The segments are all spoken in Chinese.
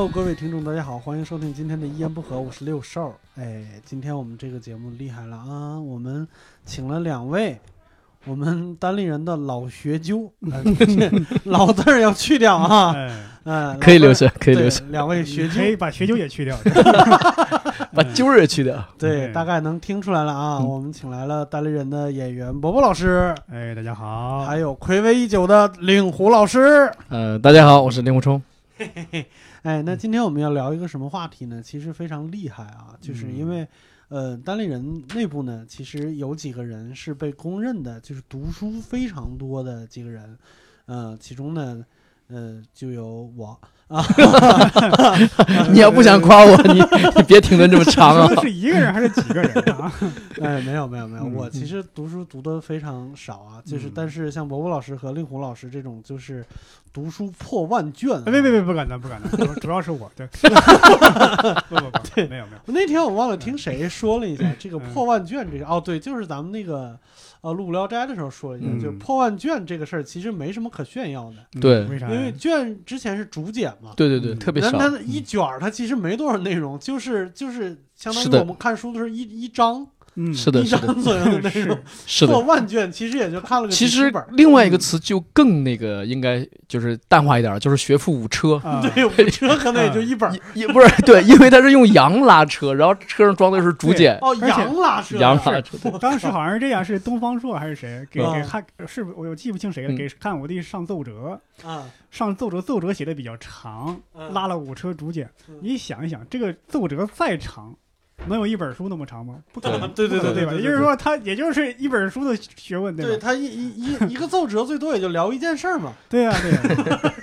Hello，各位听众，大家好，欢迎收听今天的一言不合，我是六兽。哎，今天我们这个节目厉害了啊！我们请了两位我们单立人的老学究，呃、老字儿要去掉啊，哎，嗯、可以留下可以留下两位学究可，以把学究也去掉。把揪儿也去掉。对，嗯大概能听出来了啊。嗯我们请来了单立人的演员伯伯老师，哎，大家好，还有暌违已久的令狐老师。呃，大家好，我是令狐冲。哎，那今天我们要聊一个什么话题呢？其实非常厉害啊，就是因为，呃，单立人内部呢，其实有几个人是被公认的，就是读书非常多的几个人，呃，其中呢，呃，就有我啊，你要不想夸我，你你别停的这么长啊。是一个人还是几个人啊？哎，没有没有没有，嗯。我其实读书读的非常少啊，就是嗯。但是像伯伯老师和令狐老师这种，就是读书破万卷、别别别，不敢当，不敢当，主主要是我，对，不不不，没有没有，那天我忘了听谁说了一下这个嗯。破万卷这个哦，对，就是咱们那个呃录《无聊斋》的时候说了一下，嗯就是破万卷这个事儿其实没什么可炫耀的，嗯对为啥？因为卷之前是竹简嘛，对对对，嗯特别少。但它一卷儿它其实没多少内容，就是就是相当于我们看书的时候一一章嗯，是的，一是的，章左右的内是容，是的。破万卷其实也就看了个其实。另外一个词就更那个，应该就是淡化一点，就是学富五车。啊，对，五车可能也就一本儿。也不是对，因为他是用羊拉车，然后车上装的是竹简，哦，羊拉车，羊拉车。我当时好像是这样，是东方朔还是谁给啊给汉是不我又记不清谁了，嗯给汉武帝上奏折，啊，上奏折奏折写的比较长，嗯拉了五车竹简嗯。你想一想，这个奏折再长，能有一本书那么长吗？不可能，对对对对吧？也就是说，它也就是一本书的学问，对吧？对他一一一一个奏折最多也就聊一件事儿嘛，对呀，对呀。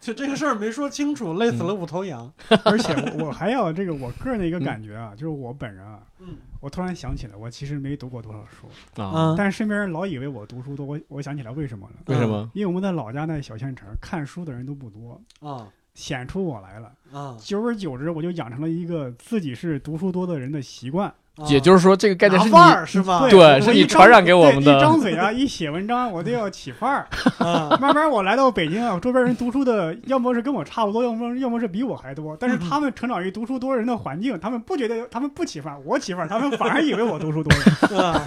就这个事儿没说清楚，累死了五头羊。而且我我还要这个我个人的一个感觉啊，就是我本人啊，嗯我突然想起来，我其实没读过多少书，啊？嗯但是身边人老以为我读书多。我我想起来为什么了？为什么？因为我们在老家那小县城，看书的人都不多，啊显出我来了。啊，久而久之，我就养成了一个自己是读书多的人的习惯。也就是说，这个概念是你拿范儿是吧？对我是你一张传染给我们的一张嘴啊，一写文章，我都要起范儿。啊慢慢我来到北京啊，周边人读书的，要么是跟我差不多，要么要么是比我还多。但是他们成长于读书多人的环境，他们不觉得他们不起范儿，我起范儿，他们反而以为我读书多。啊，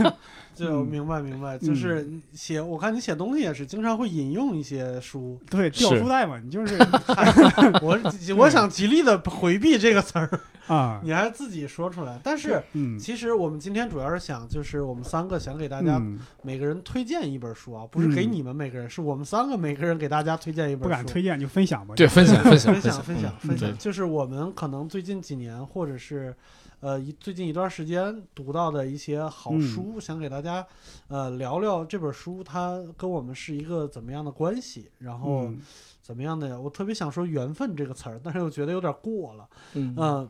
就嗯明白明白，就是写，我看你写东西也是经常会引用一些书。对，掉书袋嘛，你就是 我我想极力的回避这个词儿，啊，你还自己说出来。但是嗯，其实我们今天主要是想，就是我们三个想给大家嗯。每个人推荐一本书啊，不是给嗯。你们每个人，是我们三个每个人给大家推荐一本书。不敢推荐就分享吧。对分享分享分享分享嗯分享，就是我们可能最近几年，或者是呃一最近一段时间读到的一些好嗯。书，想给大家呃聊聊这本书它跟我们是一个怎么样的关系，然后嗯怎么样的呀，我特别想说缘分这个词儿，但是又觉得有点过了，嗯嗯、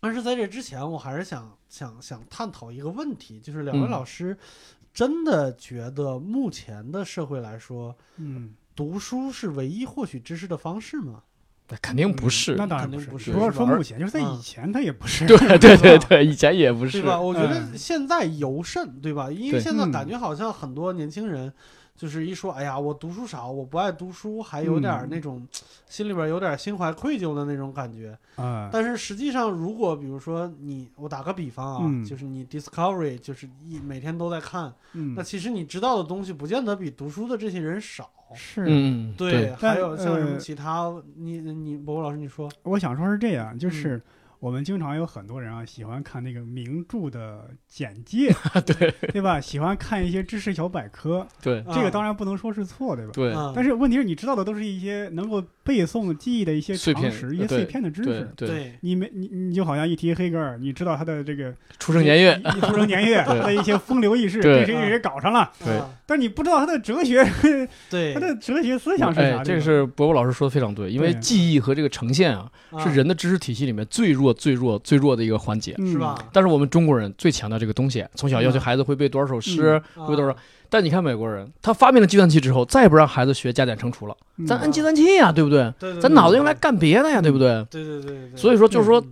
但是在这之前，我还是想想想探讨一个问题，就是两位嗯老师真的觉得目前的社会来说，嗯，读书是唯一获取知识的方式吗？那肯定不是。那当然肯定不是不要是说目前，就是在嗯以前他也不是。对对对对，以前也不是对。吧？我觉得嗯现在尤甚，对吧？因为现在嗯感觉好像很多年轻人，就是一说，哎呀，我读书少，我不爱读书，还有点那种心里边有点心怀愧疚的那种感觉。啊，但是实际上，如果比如说你，我打个比方啊，嗯就是你 Discovery 就是一每天都在看，嗯那，其实你知道的东西不见得比读书的这些人少。是。嗯，对，还有像什么呃其他，你你博博老师你说，我想说是这样，嗯就是我们经常有很多人啊，喜欢看那个名著的简介，对。对吧？喜欢看一些知识小百科，对。这个当然不能说是错，对吧？对。嗯但是问题是你知道的都是一些能够背诵记忆的一些碎片常识、一些碎片的知识。对，对你没你你就好像一提黑格尔，你知道他的这个出生年月，一出生年月，他的一些风流轶事，对被谁给谁搞上了，对啊但你不知道他的哲学，对他的哲学思想是啥？，哎这个是伯伯老师说的非常对，因为记忆和这个呈现啊，啊是人的知识体系里面最弱、最弱、最弱的一个环节。嗯是吧？但是我们中国人最强调这个东西，从小要求孩子会背多少首诗，啊会多少。但你看美国人，他发明了计算器之后，再也不让孩子学加减乘除了，嗯。咱按计算器呀，对不对？对对，咱脑子用来干别的呀，对不对？对对对所以说，就是说嗯，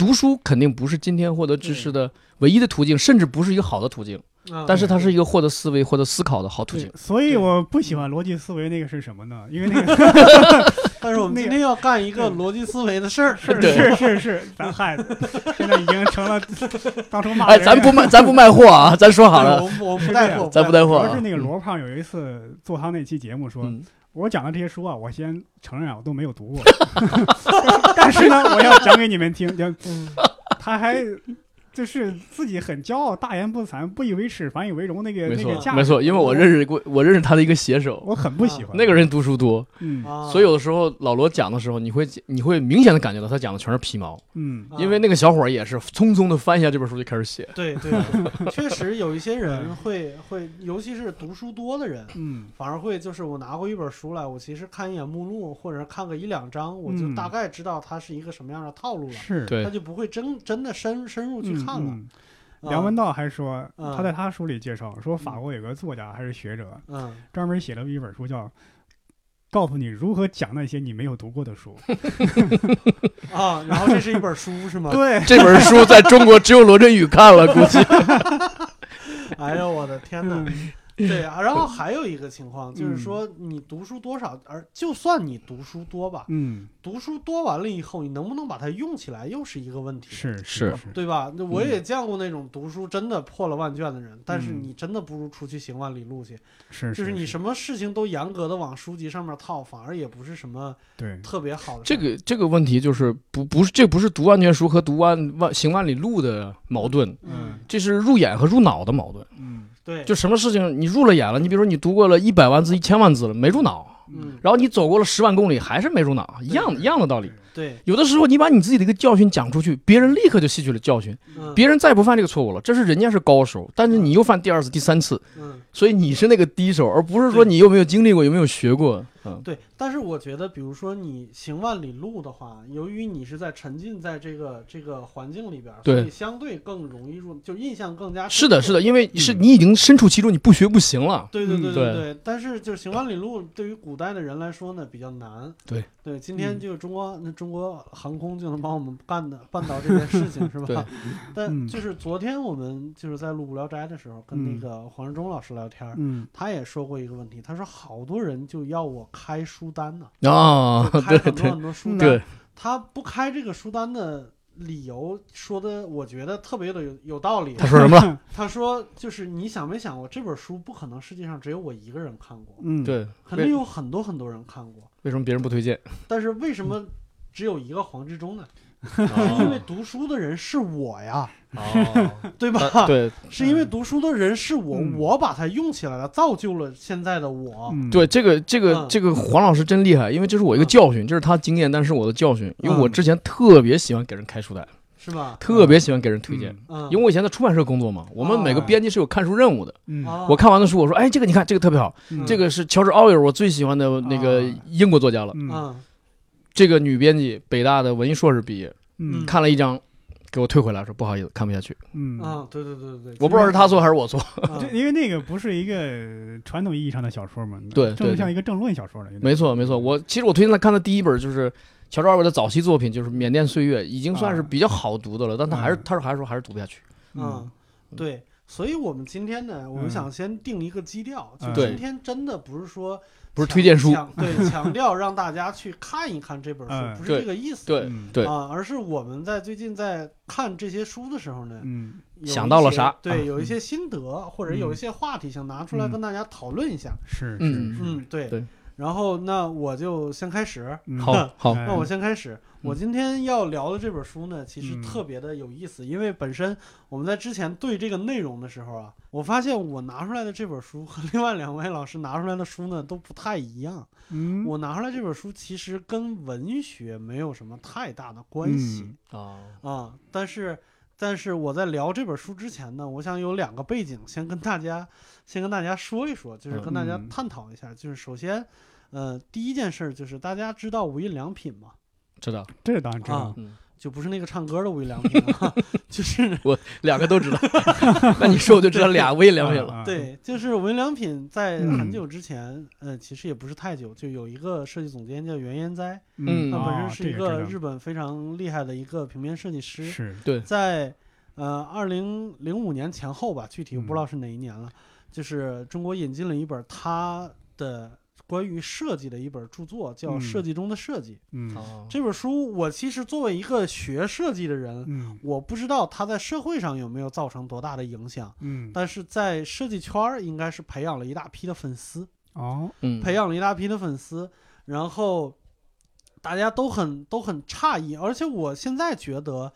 读书肯定不是今天获得知识的唯一的途径，甚至不是一个好的途径。嗯但是它是一个获得思维、获得思考的好途径。，所以我不喜欢逻辑思维那个是什么呢？因为那个 但是我们 那个今天要干一个逻辑思维的事儿，是对是是是，咱害的，现在已经成了 当初骂哎，人咱不卖，咱不卖货啊，咱说好了我。们我不带货，咱不带货啊主要是那个罗胖有一次做他那期节目说，嗯，我讲的这些书啊，我先承认啊，我都没有读过，但是呢，我要讲给你们听。讲嗯他还就是自己很骄傲，大言不惭，不以为耻，反以为荣那个没那个价，错没错，因为我认识过，我认识他的一个写手，我很不喜欢。那个人读书多，嗯。啊，所以有的时候老罗讲的时候，你会你会明显的感觉到他讲的全是皮毛，嗯。啊因为那个小伙也是匆匆的翻一下这本书就开始写。对对，对确实有一些人会会，尤其是读书多的人，嗯。反而会就是我拿过一本书来，我其实看一眼目录或者看个一两章，我就嗯。大概知道它是一个什么样的套路了，是。对。他就不会真真的深深入去看了。嗯梁文道还说，嗯他在他书里介绍说，法国有个作家还是学者，嗯专门写了一本书叫《告诉你如何讲那些你没有读过的书》。啊，然后这是一本书是吗？对，这本书在中国只有罗振宇看了，估计。哎呦我的天哪！嗯对啊，然后还有一个情况就是说，你读书多少，而就算你读书多吧，嗯，读书多完了以后，你能不能把它用起来，又是一个问题。是是是，对吧？那我也见过那种读书真的破了万卷的人，但是嗯你真的不如出去行万里路去。是就是你什么事情都严格的往书籍上面套，反而也不是什么对，特别好的这。个这个问题就是不不是这不是读万卷书和读万万行万里路的矛盾，嗯，这是入眼和入脑的矛盾。嗯对，就什么事情你入了眼了，你比如说你读过了一百万字、一千万字了，没入脑，嗯，然后你走过了十万公里，还是没入脑，一样一样的道理。对，有的时候你把你自己的一个教训讲出去，别人立刻就吸取了教训，嗯，别人再不犯这个错误了，这是人家是高手，但是你又犯第二次、第三次，嗯，所以你是那个低手，而不是说你有没有经历过、有没有学过。嗯，对。但是我觉得，比如说你行万里路的话，由于你是在沉浸在这个这个环境里边儿，所对以相对更容易入，就印象更加是的，深刻是的，因为是嗯你已经身处其中，你不学不行了。对对对嗯对对，但是就是行万里路对于古代的人来说呢比较难。对对，今天嗯就中国那中国航空就能帮我们办的办到这件事情是吧？但嗯就是昨天我们就是在录《无聊斋》的时候，跟那嗯个黄志忠老师聊天儿，嗯他也说过一个问题，他说好多人就要我开书单呢，啊，就开很多很多书单，对，他不开这个书单的。理由说的，我觉得特别的有有道理。他说什么了？他说，就是你想没想过，这本书不可能世界上只有我一个人看过，嗯，对，肯定有很多很多人看过，为什么别人不推荐？但是为什么只有一个黄志忠呢？是 因为读书的人是我呀，哦，对吧？他 对。是因为读书的人是我，嗯。我把它用起来了，造就了现在的我。嗯，对，这个这个嗯。这个黄老师真厉害，因为这是我一个嗯。教训，这是他经验，但是我的教训，因为我嗯。之前特别喜欢给人开书单，是吧？特别喜欢给人推荐。嗯，因为我以前在出版社工作嘛，我们每个啊编辑是有看书任务的。我看完的书，我说：“哎，这个你看，这个特别好，嗯。这个是乔治·奥威尔，我最喜欢的那个啊英国作家了。这个女编辑，北大的文艺硕士毕业，嗯看了一张，给我退回来，说不好意思，看不下去。嗯啊，对对对对对，我不知道是他错还是我错。因为那个不是一个传统意义上的小说嘛，对对对正像一个政论小说了。没错，没错。我其实我推荐他看的第一本就是乔治·奥威尔的早期作品，就是《缅甸岁月》，已经算是啊比较好读的了，但他还是嗯他说还是说还是读不下去。嗯，对，所以我们今天呢，我们嗯想先定一个基调，就今天真的不是说强不是推荐书强对，强调让大家去看一看这本嗯书，不是这个意思。对嗯对，啊，而是我们在最近在看这些书的时候呢，嗯有一想到了些啥对，啊有一些心得，或者有一些话题想拿出来嗯跟大家讨论一下。是，嗯是嗯，对。对然后那我就先开始。嗯好好，哎那我先开始。我嗯今天要聊的这本书呢，其实嗯特别的有意思，因为本身我们在之前对这个内容的时候啊，我发现我拿出来的这本书和另外两位老师拿出来的书呢都不太一样。嗯我拿出来这本书其实跟文学没有什么太大的关系。嗯啊，啊，但是但是我在聊这本书之前呢，我想有两个背景，先跟大家先跟大家说一说，就是跟大家嗯探讨一下。就是首先，呃，第一件事儿就是大家知道无印良品吗？知道，这当然知道啊，嗯，就不是那个唱歌的无印良品了，就是我两个都知道。那你说我就知道俩无印良品了。啊，对，就是无印良品在嗯很久之前，呃，其实也不是太久，就有一个设计总监叫原研哉，嗯他本啊身是一个日本非常厉害的一个平面设计师，是，对，在呃，二零零五年前后吧，具体我不知道是哪一年了。就是中国引进了一本他的关于设计的一本著作，叫《嗯设计中的设计》。这本书，我其实作为一个学设计的人，嗯。我不知道它在社会上有没有造成多大的影响，嗯。但是在设计圈儿应该是培养了一大批的粉丝，哦。嗯，培养了一大批的粉丝，然后大家都很都很诧异，而且我现在觉得，就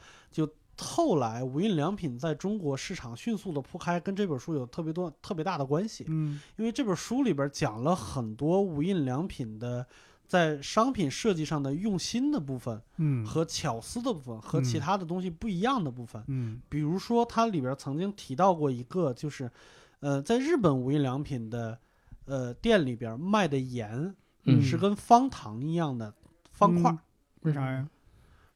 后来无印良品在中国市场迅速的铺开，跟这本书有特别多特别大的关系，嗯。因为这本书里边讲了很多无印良品的。在商品设计上的用心的部分嗯。和巧思的部分和其嗯他的东西不一样的部分，嗯。比如说，它里边曾经提到过一个，就是，呃，在日本无印良品的呃店里边卖的盐嗯。是跟方糖一样的方块为啥呀？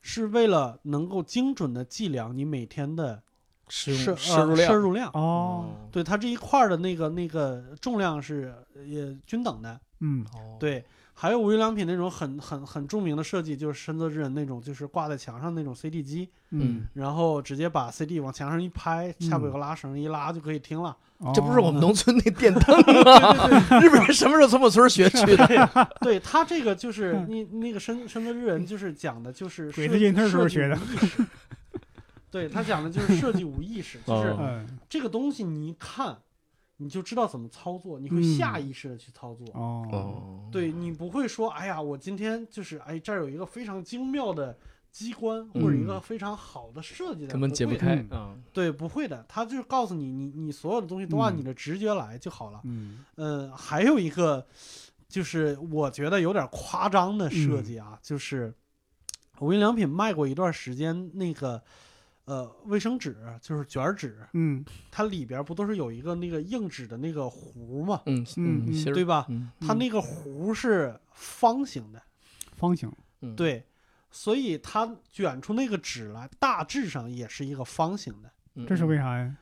是为了能够精准的计量你每天的摄入摄入量摄入量。哦，对它这一块儿的那个那个重量是呃也均等的。嗯哦，对，还有无印良品那种很很很著名的设计，就是深泽之人那种，就是挂在墙上那种 CD 机，嗯，然后直接把 CD 往墙上一拍，下边有嗯个拉绳一拉就可以听了。这不是我们哦农村那电灯 吗？日本人什么时候从我村学去的？对他这个就是嗯你那个深深泽之人，就是讲的就是鬼子进村时候学的意识对他讲的就是设计无意识，就是这个东西你一看，你就知道怎么操作，你会嗯下意识的去操作。哦哦，对你不会说，哎呀，我今天就是哎这儿有一个非常精妙的机关，或者一个嗯非常好的设计的，根本解不。开嗯啊。对，不会的，他就是告诉你，你你所有的东西都按嗯你的直觉来就好了。嗯嗯，还有一个就是我觉得有点夸张的设计啊，就是无印良品卖过一段时间那个呃卫生纸，就是卷儿纸，嗯它里边不都是有一个那个硬纸的那个弧嘛，嗯嗯对吧？嗯它那个弧是方形的，方形嗯，对，所以它卷出那个纸来，大致上也是一个方形的。嗯这是为啥呀？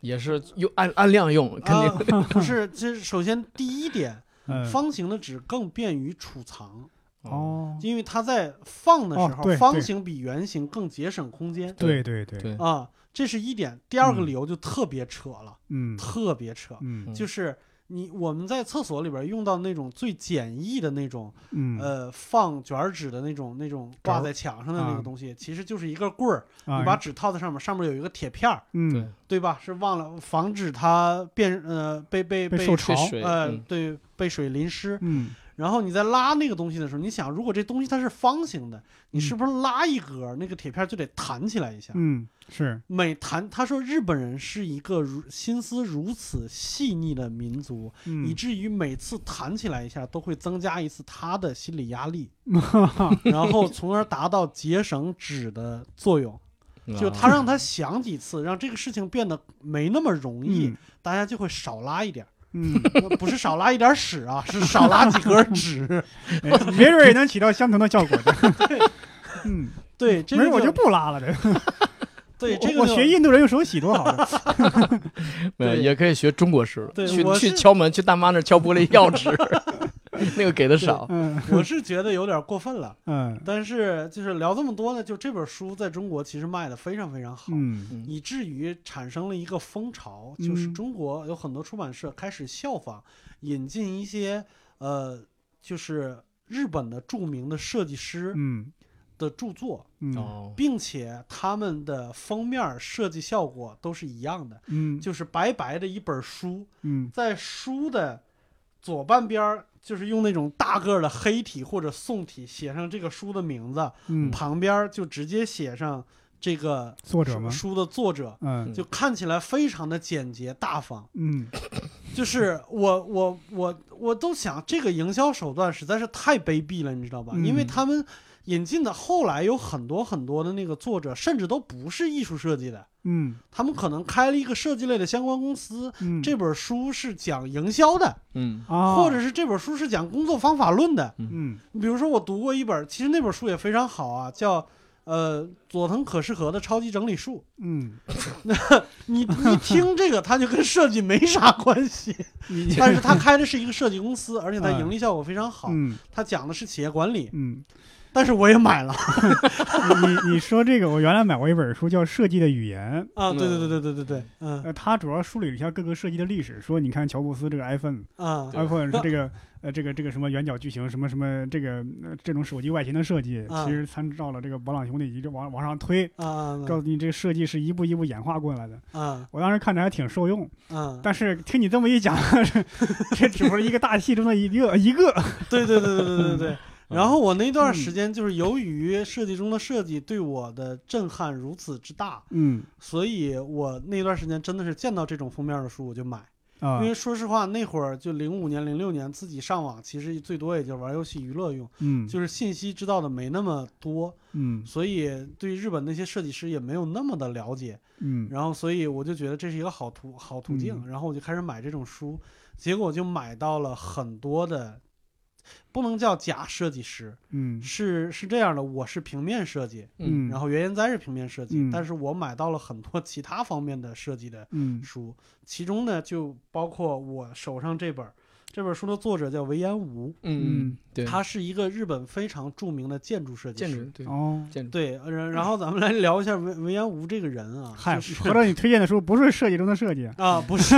也是用按按量用，肯定啊，不是，这首先第一点，嗯方形的纸更便于储藏。哦，因为它在放的时候，方形比圆形更节省空间。对对对，对，啊，这是一点。第二个嗯。理由就特别扯了，嗯。特别扯，嗯。就是你我们在厕所里边用到那种最简易的那种，嗯。呃，放卷纸的那种那种挂在墙上的那啊个东西，其实就是一个棍儿，啊你把纸套在上面，上面有一个铁片儿，嗯。对。对吧？是忘了防止它变呃被被被被受潮。呃嗯。对被水淋湿，嗯然后你在拉那个东西的时候，你想，如果这东西它是方形的，你是不是拉一格，那个铁片就得弹起来一下？嗯是每弹，他说日本人是一个如心思如此细腻的民族，嗯以至于每次弹起来一下都会增加一次他的心理压力，然后从而达到节省纸的作用。就他让他想几次，让这个事情变得没那么容易，嗯大家就会少拉一点儿。嗯，不是少拉一点屎啊，是少拉几格纸。哎 没准也能起到相同的效果的。嗯，对，这个没准我就不拉了这个。对这个我我学印度人用手洗多好。没有对也可以学中国式，对去去敲门，去大妈那儿敲玻璃要纸，那个给的少。嗯。我是觉得有点过分了。嗯。但是就是聊这么多呢，就这本书在中国其实卖的非常非常好，嗯以至于产生了一个风潮，就是嗯中国有很多出版社开始效仿，引进一些呃，就是日本的著名的设计师嗯。的著作，嗯。哦，并且他们的封面设计效果都是一样的，嗯。就是白白的一本书，嗯。在书的左半边儿，就是用那种大个儿的黑体或者宋体写上这个书的名字，嗯，旁边儿就直接写上这个作者吗？书书的作者，嗯就看起来非常的简洁大方。嗯就是我我我我都想，这个营销手段实在是太卑鄙了，你知道吧？嗯因为他们引进的后来有很多很多的那个作者，甚至都不是艺术设计的，嗯他们可能开了一个设计类的相关公司。嗯，这本书是讲营销的，嗯啊，或者是这本书是讲工作方法论的。嗯比如说，我读过一本，其实那本书也非常好啊，叫呃佐藤可士和的超级整理术。嗯，你一听这个，它就跟设计没啥关系，但是他开的是一个设计公司，而且它嗯盈利效果非常好。嗯他讲的是企业管理，嗯，但是我也买了 你你说这个，我原来买过一本书叫《设计的语言》，啊！对对对对对对对，嗯呃，它主要梳理了一下各个设计的历史，说你看乔布斯这个 iPhone。啊对 iPhone 是这个 呃这个这个什么圆角矩形什么什么这个、呃、这种手机外形的设计，啊其实参照了这个勃朗兄弟一直往往上推，啊告诉你这个设计是一步一步演化过来的。啊我当时看着还挺受用，啊！但是听你这么一讲，这只不过一个大戏中的一个一个。对对对对对对对。嗯。然后我那段时间就是由于设计中的设计对我的震撼如此之大，嗯。所以我那段时间真的是见到这种封面的书我就买。啊。因为说实话，那会儿就零五年、零六年自己上网，其实最多也就玩游戏娱乐用，嗯。就是信息知道的没那么多，嗯。所以对日本那些设计师也没有那么的了解。嗯。然后，所以我就觉得这是一个好途好途径，嗯。然后我就开始买这种书，结果就买到了很多的，不能叫假设计师，嗯。是是这样的，我是平面设计，嗯，然后原研哉是平面设计，嗯。但是我买到了很多其他方面的设计的嗯。书，其中呢就包括我手上这本儿，这本书的作者叫维延吾，嗯，对，他是一个日本非常著名的建筑设计师。建筑对哦，建筑，对，呃然然后咱们来聊一下维维延吾这个人啊，嗨，就是合着你推荐的书不是设计中的设计，啊，不是，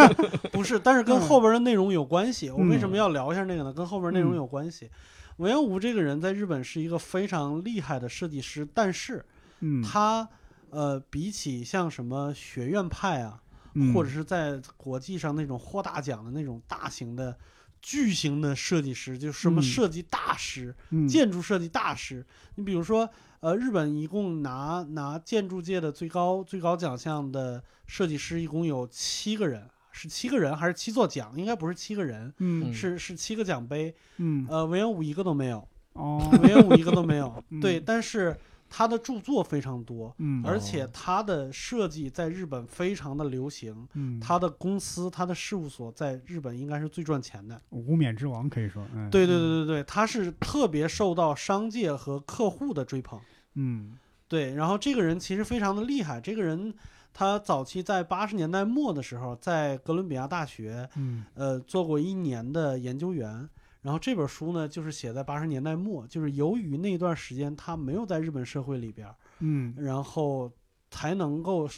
不是，但是跟嗯后边的内容有关系。我为什么嗯要聊一下那个呢？跟后边内容嗯有关系。维延吾这个人在日本是一个非常厉害的设计师，但是嗯，他呃，比起像什么学院派啊，嗯或者是在国际上那种获大奖的那种大型的、巨型的设计师，就是什么嗯设计大师、嗯建筑设计大师。你比如说，呃，日本一共拿拿建筑界的最高最高奖项的设计师一共有七个人，是七个人还是七座奖？应该不是七个人，嗯是是七个奖杯。嗯呃，文言武一个都没有，哦维延武一个都没有。嗯对，但是他的著作非常多。嗯而且他的设计在日本非常的流行，嗯他的公司、他的事务所在日本应该是最赚钱的。无冕之王可以说，嗯对对对对对，他是特别受到商界和客户的追捧。嗯对，然后这个人其实非常的厉害，这个人他早期在八十年代末的时候，在哥伦比亚大学嗯呃做过一年的研究员。然后这本书呢，就是写在八十年代末，就是由于那段时间他没有在日本社会里边儿，嗯然后才能够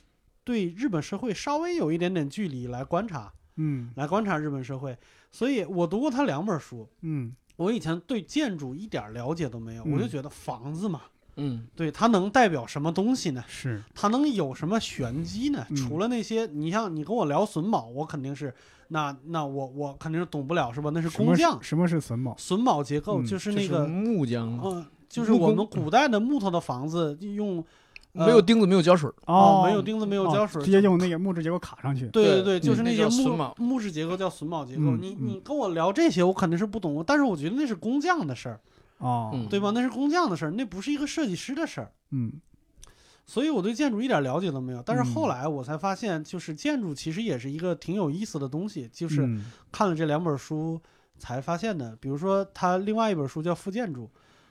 对日本社会稍微有一点点距离来观察，嗯来观察日本社会。所以我读过他两本书，嗯我以前对建筑一点儿了解都没有，我就嗯觉得房子嘛，嗯对它能代表什么东西呢？是它能有什么玄机呢？嗯除了那些，你像你跟我聊榫卯，我肯定是那那我我肯定是懂不了，是吧？那是工匠，什么是榫卯？榫卯结构嗯就是就是那个，木匠嗯，就是我们古代的木头的房子用呃没有钉子，没有胶水儿，哦，没有钉子，没有哦胶水，直接用那个木质结构卡上去。对对对，就是嗯那些木木质结构叫榫卯结构。嗯你嗯你跟我聊这些，我肯定是不懂，但是我觉得那是工匠的事儿，对吧？那是工匠的事儿，那不是一个设计师的事儿。嗯所以我对建筑一点了解都没有。但是后嗯来我才发现，就是建筑其实也是一个挺有意思的东西，就是嗯看了这两本书才发现的。比如说他另外一本书叫《副建筑》，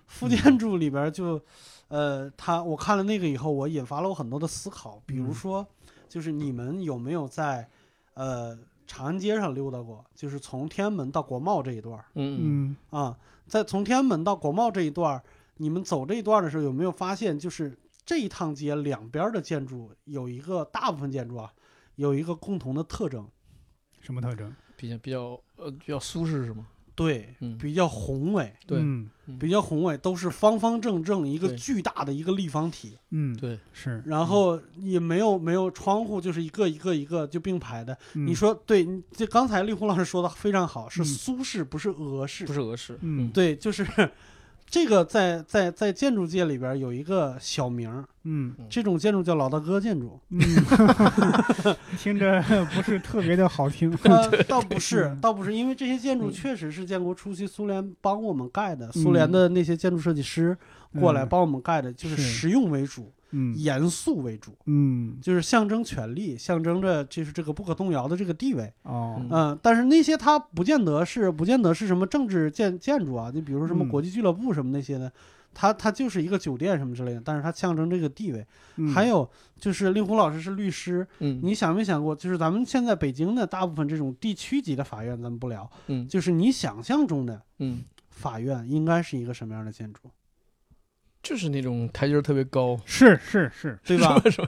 副建筑里边就，呃，他我看了那个以后，我引发了我很多的思考。比如嗯说，就是你们有没有在呃长安街上溜达过？就是从天安门到国贸这一段儿嗯嗯啊，在从天安门到国贸这一段儿，你们走这一段儿的时候，有没有发现，就是这一趟街两边的建筑有一个大部分建筑啊，有一个共同的特征，什么特征？比较比较呃比较舒适是吗？对，嗯比较宏伟。对嗯比较宏伟，都是方方正正一个对巨大的一个立方体，嗯，对，是。然后也没有没有窗户，就是一个一个一个就并排的。嗯你说对，你这刚才丽红老师说的非常好，是嗯苏式不是俄式不，是俄式，嗯对，就是这个在在在建筑界里边有一个小名儿，嗯。这种建筑叫老大哥建筑。嗯，听着不是特别的好听。呃，倒不是，嗯。倒不是，因为这些建筑嗯确实是建国初期苏联帮我们盖的，苏联的那些建筑设计师过来嗯帮我们盖的，就是是。实用为主，嗯严肃为主。嗯。就是象征权力，象征着就是这个不可动摇的这个地位。哦。嗯。嗯、但是那些它不见得是不见得是什么政治建建筑啊，你比如说什么嗯。国际俱乐部什么那些的，它它就是一个酒店什么之类的，但是它象征这个地位。嗯。还有就是令狐老师是律师，嗯。你想没想过，就是咱们现在北京的大部分这种地区级的法院，咱们不聊，嗯。就是你想象中的嗯。法院应该是一个什么样的建筑？就是那种台阶儿特别高，是是是，对吧？是吧？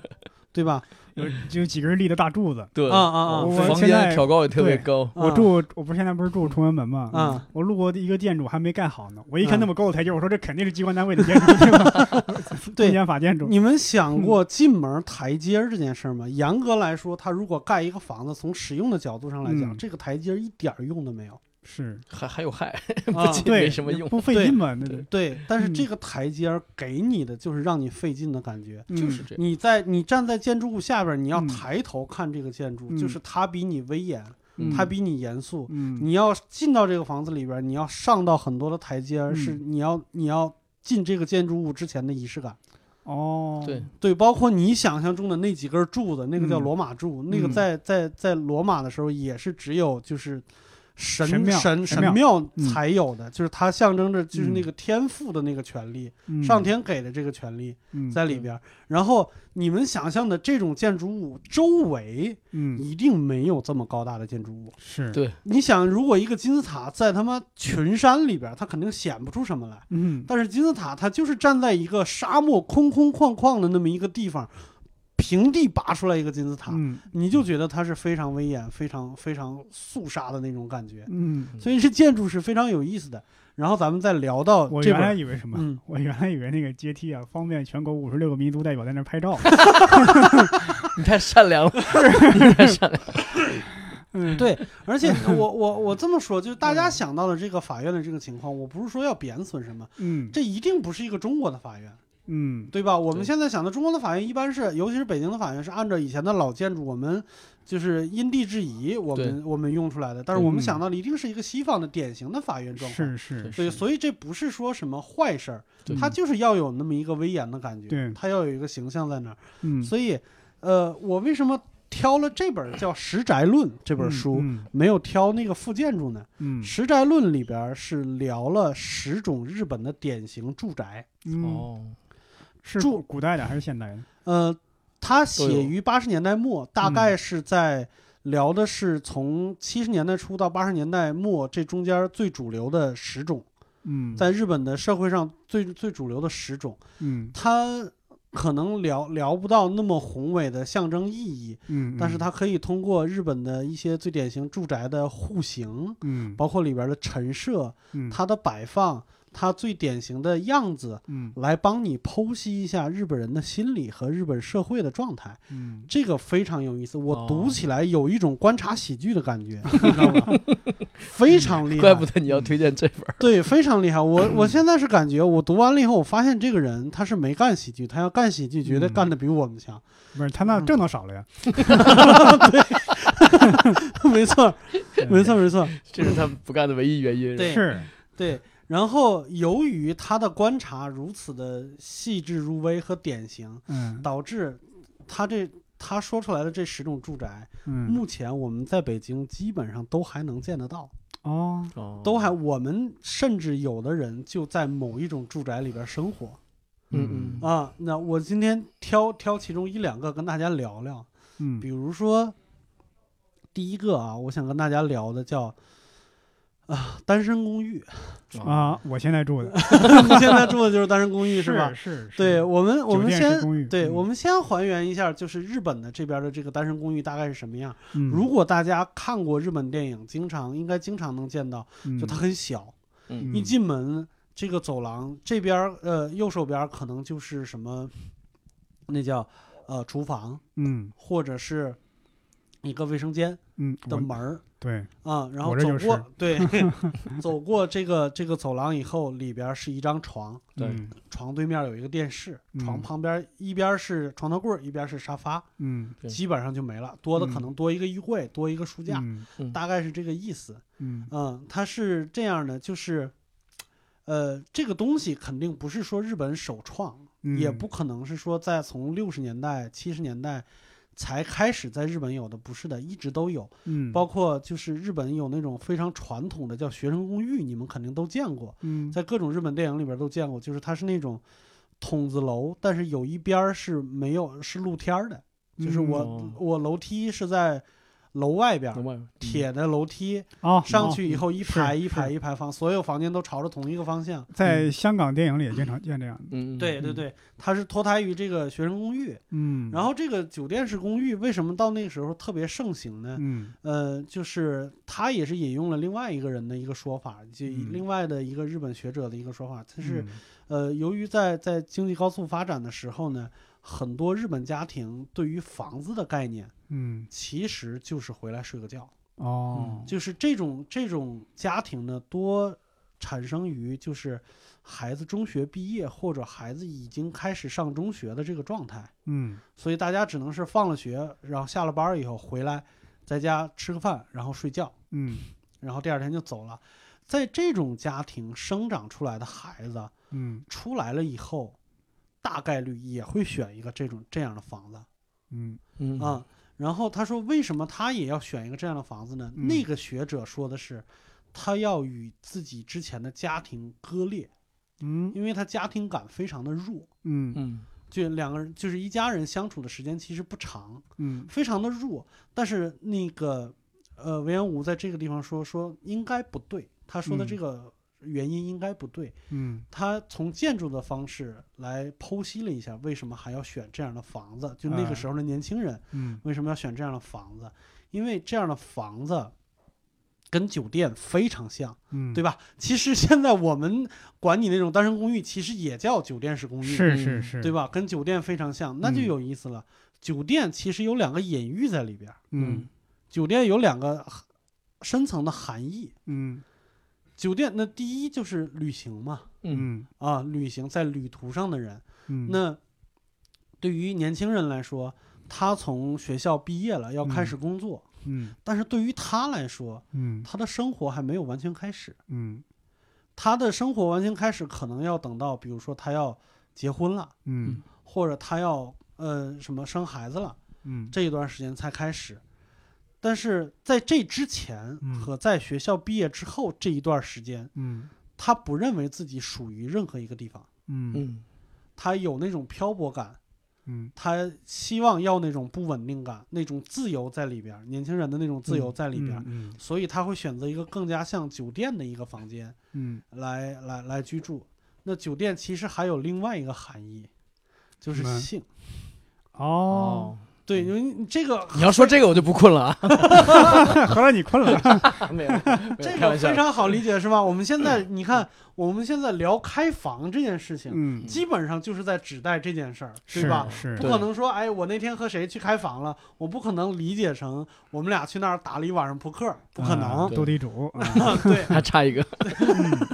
对吧？有就有几根立的大柱子。对啊啊啊我房现在间挑高也特别高，我住，我不是现在不是住崇文门吗？嗯我路过一个建筑还没盖好呢，我一看嗯那么高的台阶，我说这肯定是机关单位的建筑，对吧？对公检法建筑。你们想过进门台阶这件事儿吗？严格来说，他如果盖一个房子，从使用的角度上来讲，嗯这个台阶一点儿用都没有是，还还有害，啊 不。仅对，没什么用，不费劲嘛？那对对，但是嗯这个台阶儿给你的就是让你费劲的感觉。就是这样。你在你站在建筑物下边，你要嗯抬头看这个建筑，嗯就是它比你威严，嗯它比你严肃。嗯，你要进到这个房子里边，你要上到很多的台阶，嗯是你要你要进这个建筑物之前的仪式感。哦，对，对，包括你想象中的那几根柱子，那个叫嗯罗马柱，那个嗯在在在罗马的时候也是只有就是神神庙神神庙才有的，就是它象征着就是那嗯个天赋的那个权利，嗯。上天给的这个权利嗯在里边儿。然后你们想象的这种建筑物周围嗯。一定没有这么高大的建筑物。是。对。你想，如果一个金字塔在他妈群山里边，它肯定显不出什么来。嗯。但是金字塔它就是站在一个沙漠空空旷旷的那么一个地方，平地拔出来一个金字塔，嗯你就觉得它是非常威严、非常非常肃杀的那种感觉。嗯，所以这建筑是非常有意思的。然后咱们再聊到这我原来，以为什么？嗯我原来以为那个阶梯啊，方便全国五十六个民族代表在那儿拍照。你太善良了，你太善良了。嗯，对，而且 我我我这么说，就是大家想到的这个法院的这个情况，我不是说要贬损什么，嗯这一定不是一个中国的法院。嗯对吧？我们现在想的中国的法院，一般是，尤其是北京的法院，是按照以前的老建筑，我们就是因地制宜，我们我们用出来的。但是我们嗯想到的一定是一个西方的典型的法院状况。是是对对，所以这不是说什么坏事儿，它就是要有那么一个威严的感觉，对它要有一个形象在那儿。嗯所以，呃，我为什么挑了这本叫《石宅论》这本书，嗯没有挑那个副建筑呢？嗯石宅论》里边是聊了十种日本的典型住宅。嗯，哦，是住古代的还是现代的？呃，他写于八十年代末，大概是在聊的是从七十年代初到八十年代末这中间最主流的十种，嗯，在日本的社会上最最主流的十种，嗯。它可能聊聊不到那么宏伟的象征意义，嗯，但是它可以通过日本的一些最典型住宅的户型，嗯。包括里边的陈设、嗯。它的摆放、它最典型的样子。嗯来帮你剖析一下日本人的心理和日本社会的状态，嗯这个非常有意思。我哦读起来有一种观察喜剧的感觉，你 知道吗？非常厉害，怪不得你要推荐这本儿。对，非常厉害。我 我现在是感觉，我读完了以后，我发现这个人他是没干喜剧，他要干喜剧，绝对嗯干得比我们强。不是他那挣的少了呀？对没错，没错，没错。这是他不干的唯一原因。对是对，然后由于他的观察如此的细致入微和典型，嗯导致他这他说出来的这十种住宅，嗯目前我们在北京基本上都还能见得到，哦哦，都还我们甚至有的人就在某一种住宅里边生活嗯嗯啊。那我今天挑挑其中一两个跟大家聊聊，嗯比如说第一个啊，我想跟大家聊的叫啊单身公寓，哦啊，我现在住的 你现在住的就是单身公寓是吧？是，是对，我们，我们先对，嗯我们先还原一下，就是日本的这边的这个单身公寓大概是什么样。嗯如果大家看过日本电影，经常应该经常能见到，就它很小，嗯一进门这个走廊这边儿呃右手边可能就是什么，那叫呃厨房嗯或者是一个卫生间嗯的门儿对啊，然后走过对 走过这个这个走廊以后，里边是一张床，对嗯床对面有一个电视，床嗯旁边一边是床头柜，一边是沙发，嗯基本上就没了，多的可嗯能多一个衣柜，多一个书架，嗯嗯大概是这个意思。嗯嗯，它是这样的，就是，呃，这个东西肯定不是说日本首创，嗯也不可能是说在从六十年代、七十年代才开始在日本有的，不是的，一直都有。嗯。包括就是日本有那种非常传统的叫学生公寓，你们肯定都见过，嗯。在各种日本电影里边都见过，就是它是那种筒子楼，但是有一边儿是没有是露天的，就是我、嗯我楼梯是在楼外边？铁的楼梯，啊，上哦去以后一排一排一排房，所有房间都朝着同一个方向。在香港电影里也经常见这样的。嗯，对对对，它是脱胎于这个学生公寓。嗯，然后这个酒店式公寓为什么到那个时候特别盛行呢？嗯呃，就是它也是引用了另外一个人的一个说法，就嗯另外的一个日本学者的一个说法，他是嗯呃，由于在在经济高速发展的时候呢，很多日本家庭对于房子的概念嗯。其实就是回来睡个觉，哦。就是这种这种家庭呢，多产生于就是孩子中学毕业或者孩子已经开始上中学的这个状态，嗯。所以大家只能是放了学，然后下了班儿以后回来，在家吃个饭，然后睡觉，嗯。然后第二天就走了。在这种家庭生长出来的孩子，嗯。出来了以后，大概率也会选一个这种这样的房子。嗯。嗯。啊。然后他说，为什么他也要选一个这样的房子呢？嗯。那个学者说的是，他要与自己之前的家庭割裂，嗯。因为他家庭感非常的弱，嗯。嗯。就两个人就是一家人相处的时间其实不长，嗯。非常的弱。但是那个呃，文言武在这个地方说说应该不对，他说的嗯。这个原因应该不对。嗯他从建筑的方式来剖析了一下，为什么还要选这样的房子？就那哎个时候的年轻人嗯为什么要选这样的房子？因为这样的房子跟酒店非常像，嗯，对吧？其实现在我们管你那种单身公寓，其实也叫酒店式公寓，是是是，对？吧？跟酒店非常像，那就嗯有意思了。酒店其实有两个隐喻在里边，嗯酒店有两个深层的含义。嗯酒店那第一就是旅行嘛，嗯。嗯啊，旅行在旅途上的人。嗯，那对于年轻人来说，他从学校毕业了，要开始工作，嗯。但是对于他来说，嗯。他的生活还没有完全开始。嗯。他的生活完全开始，可能要等到，比如说他要结婚了，嗯。或者他要呃什么生孩子了，嗯。这一段时间才开始。但是在这之前嗯。和在学校毕业之后这一段时间，嗯。他不认为自己属于任何一个地方，嗯。嗯。他有那种漂泊感，嗯。他希望要那种不稳定感，那种自由在里边，年轻人的那种自由在里边儿，嗯所以他会选择一个更加像酒店的一个房间嗯。来来来居住。那酒店其实还有另外一个含义，就是性。哦，对，因为你这个你要说这个我就不困了啊，合着你困了，没有，这个非常好理解，是吧？我们现在你看，我们现在聊开房这件事情，嗯，基本上就是在指代这件事儿，对是吧？是不可能说，哎，我那天和谁去开房了，我不可能理解成我们俩去那儿打了一晚上扑克，不可能啊。斗地主啊对还差一个，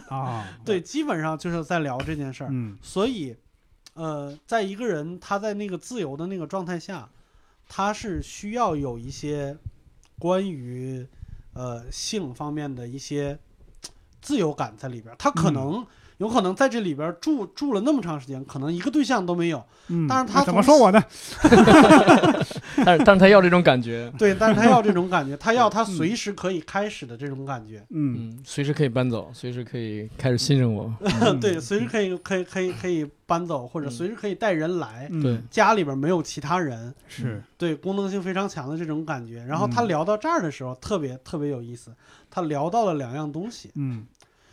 啊，对，基本上就是在聊这件事儿。嗯所以，呃，在一个人他在那个自由的那个状态下，他是需要有一些关于呃性方面的一些自由感在里边儿。他可嗯能、有可能在这里边住住了那么长时间，可能一个对象都没有。嗯，但是他怎么说我呢？但是但是他要这种感觉，对，但是他要这种感觉，他要他随时可以开始的这种感觉。嗯嗯，随时可以搬走，随时可以开始新生活，嗯对，随时可以可以可以可以搬走，或者嗯随时可以带人来。嗯对，家里边没有其他人，是对功能性非常强的这种感觉。然后他嗯聊到这儿的时候，特别特别有意思，他聊到了两样东西，嗯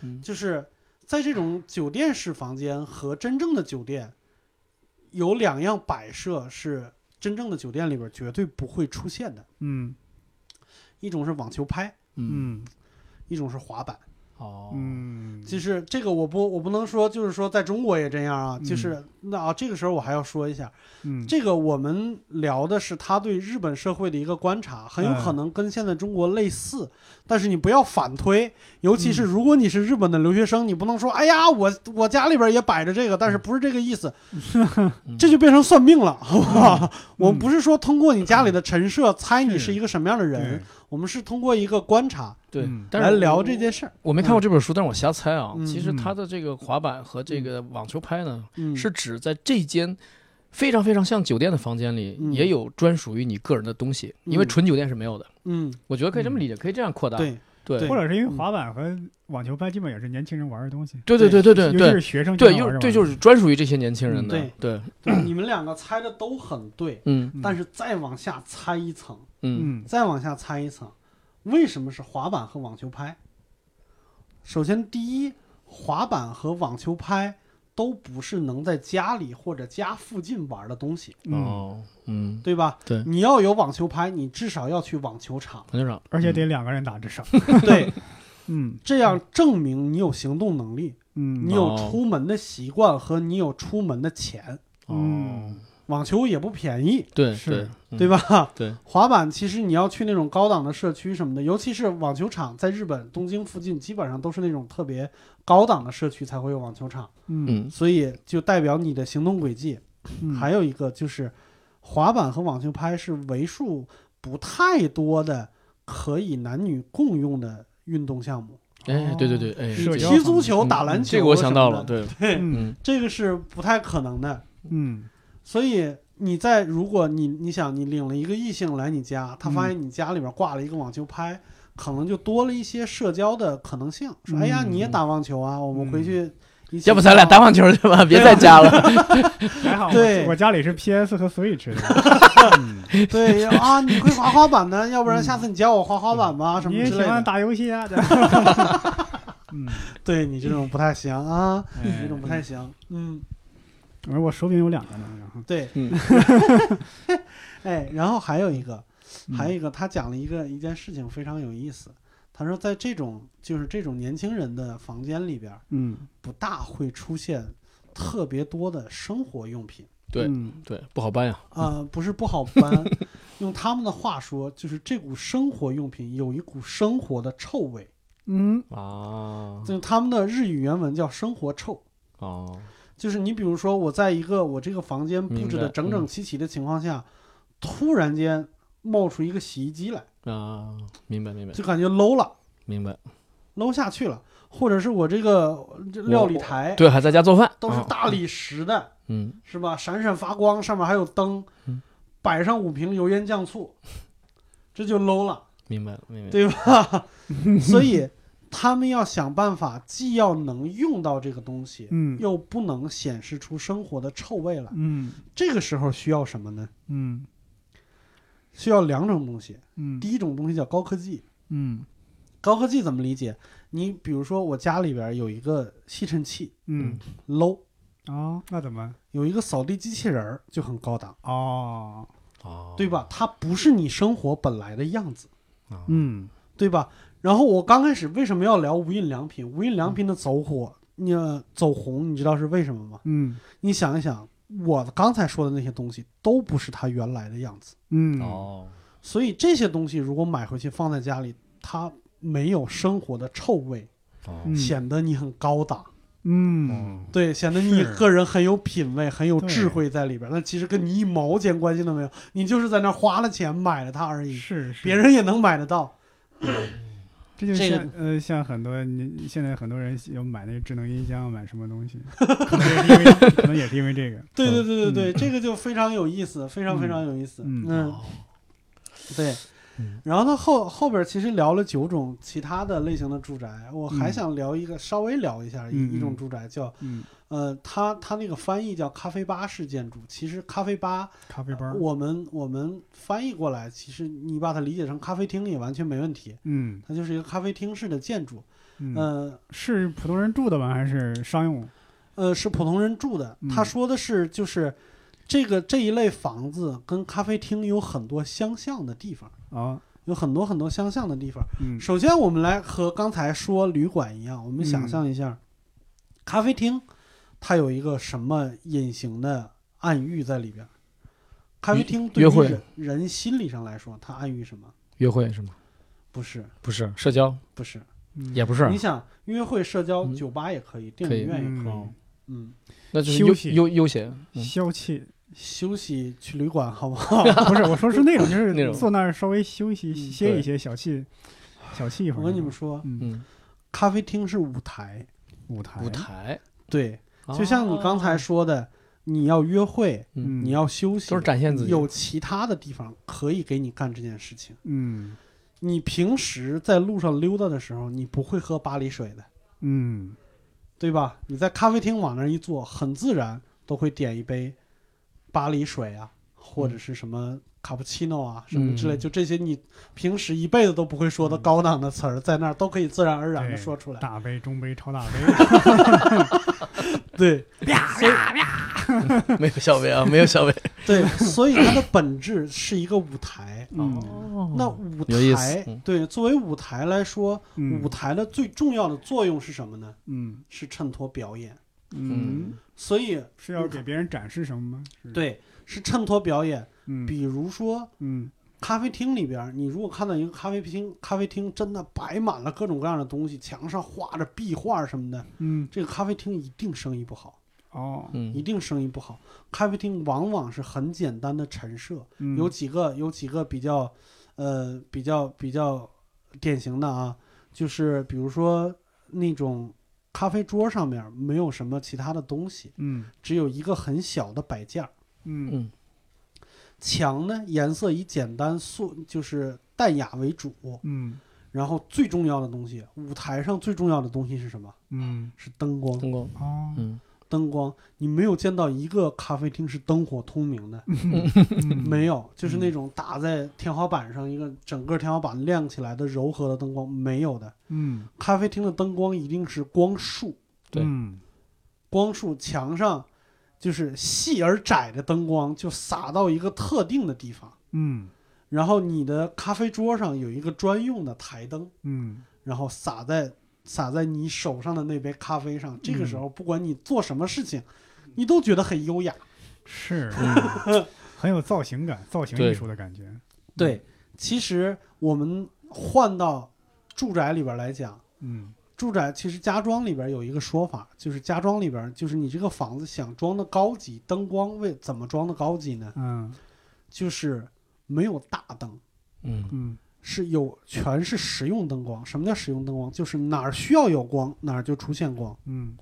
嗯就是在这种酒店式房间和真正的酒店，有两样摆设是真正的酒店里边绝对不会出现的，嗯一种是网球拍，嗯，嗯一种是滑板。哦，嗯，就是这个我不我不能说，就是说在中国也这样啊，嗯。就是那啊，这个时候我还要说一下，嗯。这个我们聊的是他对日本社会的一个观察，很有可能跟现在中国类似，但是你不要反推，尤其是如果你是日本的留学生，你不能说，哎呀，我我家里边也摆着这个，但是不是这个意思，这就变成算命了，好不好？我们不是说通过你家里的陈设猜你是一个什么样的人对，我们是通过一个观察对嗯，来聊这件事儿。我没看过这本书，但是我瞎猜啊。嗯。其实嗯它的这个滑板和这个网球拍呢，嗯，是指在这间非常非常像酒店的房间里，嗯。也有专属于你个人的东西，因为嗯纯酒店是没有的。嗯，我觉得可以这么理解，可以这样扩大。对。对。或者是因为滑板和网球拍基本也是年轻人玩的东西，对对对对对尤其对是学生对，经常玩这又对，就是专属于这些年轻人的。嗯对，对。你们两个猜的都很对，嗯嗯。但是再往下猜一层，嗯。嗯再往下猜一层，为什么是滑板和网球拍？首先，第一，滑板和网球拍都不是能在家里或者家附近玩的东西，嗯，哦嗯，对吧？对。你要有网球拍，你至少要去网球场，网球场，而且得两个人打至少，对，嗯这样证明你有行动能力，嗯。你有哦。出门的习惯和你有出门的钱。哦嗯，网球也不便宜，对是对嗯对吧？对，滑板其实你要去那种高档的社区什么的，尤其是网球场，在日本东京附近基本上都是那种特别高档的社区才会有网球场，嗯嗯所以就代表你的行动轨迹。嗯，还有一个就是，滑板和网球拍是为数不太多的可以男女共用的运动项目。哎，对对对，哎，踢足球、嗯打篮球，这个我想到了，，对，对，这个是不太可能的。嗯所以你在如果你你想你领了一个异性来你家，他发现你家里边挂了一个网球拍，可能就多了一些社交的可能性。说，嗯哎呀，你也打网球啊，我们回去。要不咱俩打网球去吧，别在家了。还好，对我家里是 PS 和 Switch 对啊，你会滑滑板呢，要不然下次你教我滑滑板吧，什你也喜欢么之类的。打游戏啊？这嗯，对你这种不太行啊，哎你这种不太行。嗯，而我手柄有两个呢，然后对，嗯。哎，然后还有一个，嗯还有一个，他讲了一个一件事情非常有意思。他说，在这种就是这种年轻人的房间里边，嗯，不大会出现特别多的生活用品。对嗯。对，不好搬呀。呃，不是不好搬，用他们的话说，就是这股生活用品有一股生活的臭味，嗯。啊。就是他们的日语原文叫生活臭。哦，就是你比如说，我在一个我这个房间布置的整整齐齐的情况下，突然间冒出一个洗衣机来，啊，明白明白就感觉 low 了明白。，low 下去了。或者是我这个这料理台对，还在家做饭，都是啊大理石的，嗯，是吧？闪闪发光，上面还有灯嗯，摆上五瓶油盐酱醋，这就 low 了，明白了明白了。对吧？所以他们要想办法，既要能用到这个东西，嗯又不能显示出生活的臭味来。嗯这个时候需要什么呢？嗯需要两种东西。嗯第一种东西叫高科技。嗯高科技怎么理解？你比如说，我家里边有一个吸尘器嗯，low；哦，那怎么？有一个扫地机器人就很高档，哦，哦，对吧？它不是你生活本来的样子，啊？嗯对吧？然后我刚开始为什么要聊无印良品？无印良品的走火，你呃走红，你知道是为什么吗？嗯。你想一想，我刚才说的那些东西都不是它原来的样子，嗯。哦，所以这些东西如果买回去放在家里，它没有生活的臭味，显得你很高档，嗯。对，显得你个人很有品位、很有智慧在里边。那其实跟你一毛钱关系都没有，你就是在那儿花了钱买了它而已，是是。别人也能买得到。这就这个像呃，像很多你现在很多人有买那个智能音箱，买什么东西，可能也是因为可能也是因为这个，对对对对对，嗯这个就非常有意思，非常非常有意思。嗯嗯，对嗯。然后他后后边其实聊了九种其他的类型的住宅，我还嗯想聊一个，稍微聊一下一嗯一种嗯住宅叫嗯，呃，它它那个翻译叫咖啡吧式建筑。其实咖啡吧，咖啡班，我们我们翻译过来，其实你把它理解成咖啡厅也完全没问题。嗯它就是一个咖啡厅式的建筑，嗯，呃是普通人住的吗？还是商用？呃，是普通人住的。嗯他说的是就是这个这一类房子跟咖啡厅有很多相像的地方，啊，有很多很多相像的地方。嗯首先，我们来和刚才说旅馆一样，我们想象一下，咖啡厅它有一个什么隐形的暗喻在里边？咖啡厅对于约会。人人心理上来说，它暗喻什么？约会是吗？不是，不是社交，不是。嗯。也不是。你，想，约会、社交，嗯。酒吧也可以，电影院也可以。嗯。嗯，那就是悠休息。悠悠闲。嗯。消气，休息去旅馆好不好？不是我说是那种，就 那种。是坐那儿稍微休息嗯歇一歇，小憩小憩一会儿。我跟你们说，嗯，嗯，咖啡厅是舞台，舞台。舞，台，对，就像你刚才哦，说的，你要约会，你要休息，都是展现自己。有其他的地方可以给你干这件事情。嗯你平时在路上溜达的时候，你不会喝巴黎水的，嗯对吧？你在咖啡厅往那儿一坐，很自然都会点一杯巴黎水啊，或者是什么卡布奇诺啊，什么之类，嗯就这些你平时一辈子都不会说的高档的词儿，在那儿都可以自然而然的说出来。大杯、中杯、超大杯，对，啪啪啪 没有小薇啊，没有小薇。对，所以它的本质是一个舞台。嗯那舞台嗯对作为舞台来说，嗯舞台的最重要的作用是什么呢？嗯是衬托表演。嗯，所以是要给别人展示什么吗？对，是衬托表演。嗯比如说嗯咖啡厅里边，你如果看到一个咖啡厅，咖啡厅真的摆满了各种各样的东西，墙上画着壁画什么的，嗯。这个咖啡厅一定生意不好，哦，嗯一定生意不好。咖啡厅往往是很简单的陈设，嗯。有几个有几个比较，呃，比较比较典型的啊，就是比如说那种咖啡桌上面没有什么其他的东西，嗯。只有一个很小的摆件儿。嗯。嗯墙呢颜色以简单素就是淡雅为主，嗯。然后最重要的东西，舞台上最重要的东西是什么？嗯。是灯光。灯光，哦。嗯灯光，你没有见到一个咖啡厅是灯火通明的，嗯。没有，就是那种打在天花板上一个整个天花板亮起来的柔和的灯光，没有的。嗯。咖啡厅的灯光一定是光束，对。嗯光束墙上就是细而窄的灯光就洒到一个特定的地方，嗯然后你的咖啡桌上有一个专用的台灯，嗯然后洒在洒在你手上的那杯咖啡上。这个时候，不管你做什么事情，你都觉得很优雅。是 嗯很有造型感，造型艺术的感觉。对，其实我们换到住宅里边来讲，嗯住宅其实家装里边有一个说法，就是家装里边就是你这个房子想装的高级，灯光为怎么装的高级呢？嗯就是没有大灯，嗯嗯是有全是实用灯光。什么叫实用灯光？就是哪儿需要有光，哪儿就出现光。嗯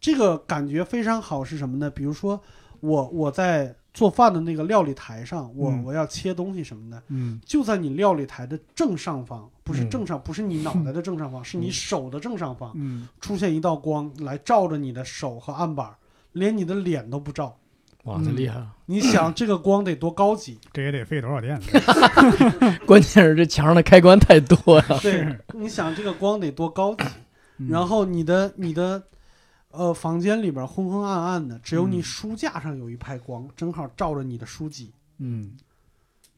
这个感觉非常好，是什么呢？比如说我我在做饭的那个料理台上，我、嗯我要切东西什么的，嗯就在你料理台的正上方，不是嗯正上，不是你脑袋的正上方，是你手的正上方，嗯出现一道光来照着你的手和案板，连你的脸都不照。哇，这厉害了！你想这个光得多高级？这也得费多少电呢？关键是这墙上的开关太多呀。对，你想这个光得多高级？嗯然后你的你的呃房间里边昏昏暗暗的，只有你嗯书架上有一排光，正好照着你的书籍。嗯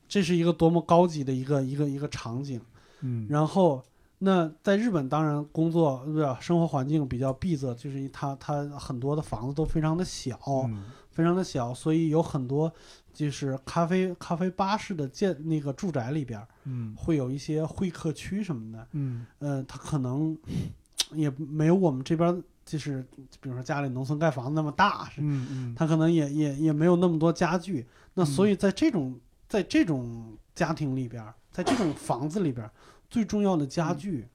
这是一个多么高级的一个一个一个场景。嗯然后，那在日本当然工作对吧？生活环境比较闭塞，就是它它很多的房子都非常的小，嗯非常的小，所以有很多就是咖啡咖啡巴式的建那个住宅里边嗯会有一些会客区什么的，嗯呃，它可能 也没有我们这边儿就是比如说家里农村盖房子那么大，是嗯嗯他可能也也也没有那么多家具。那嗯所以在这种在这种家庭里边，在这种房子里边，最重要的家具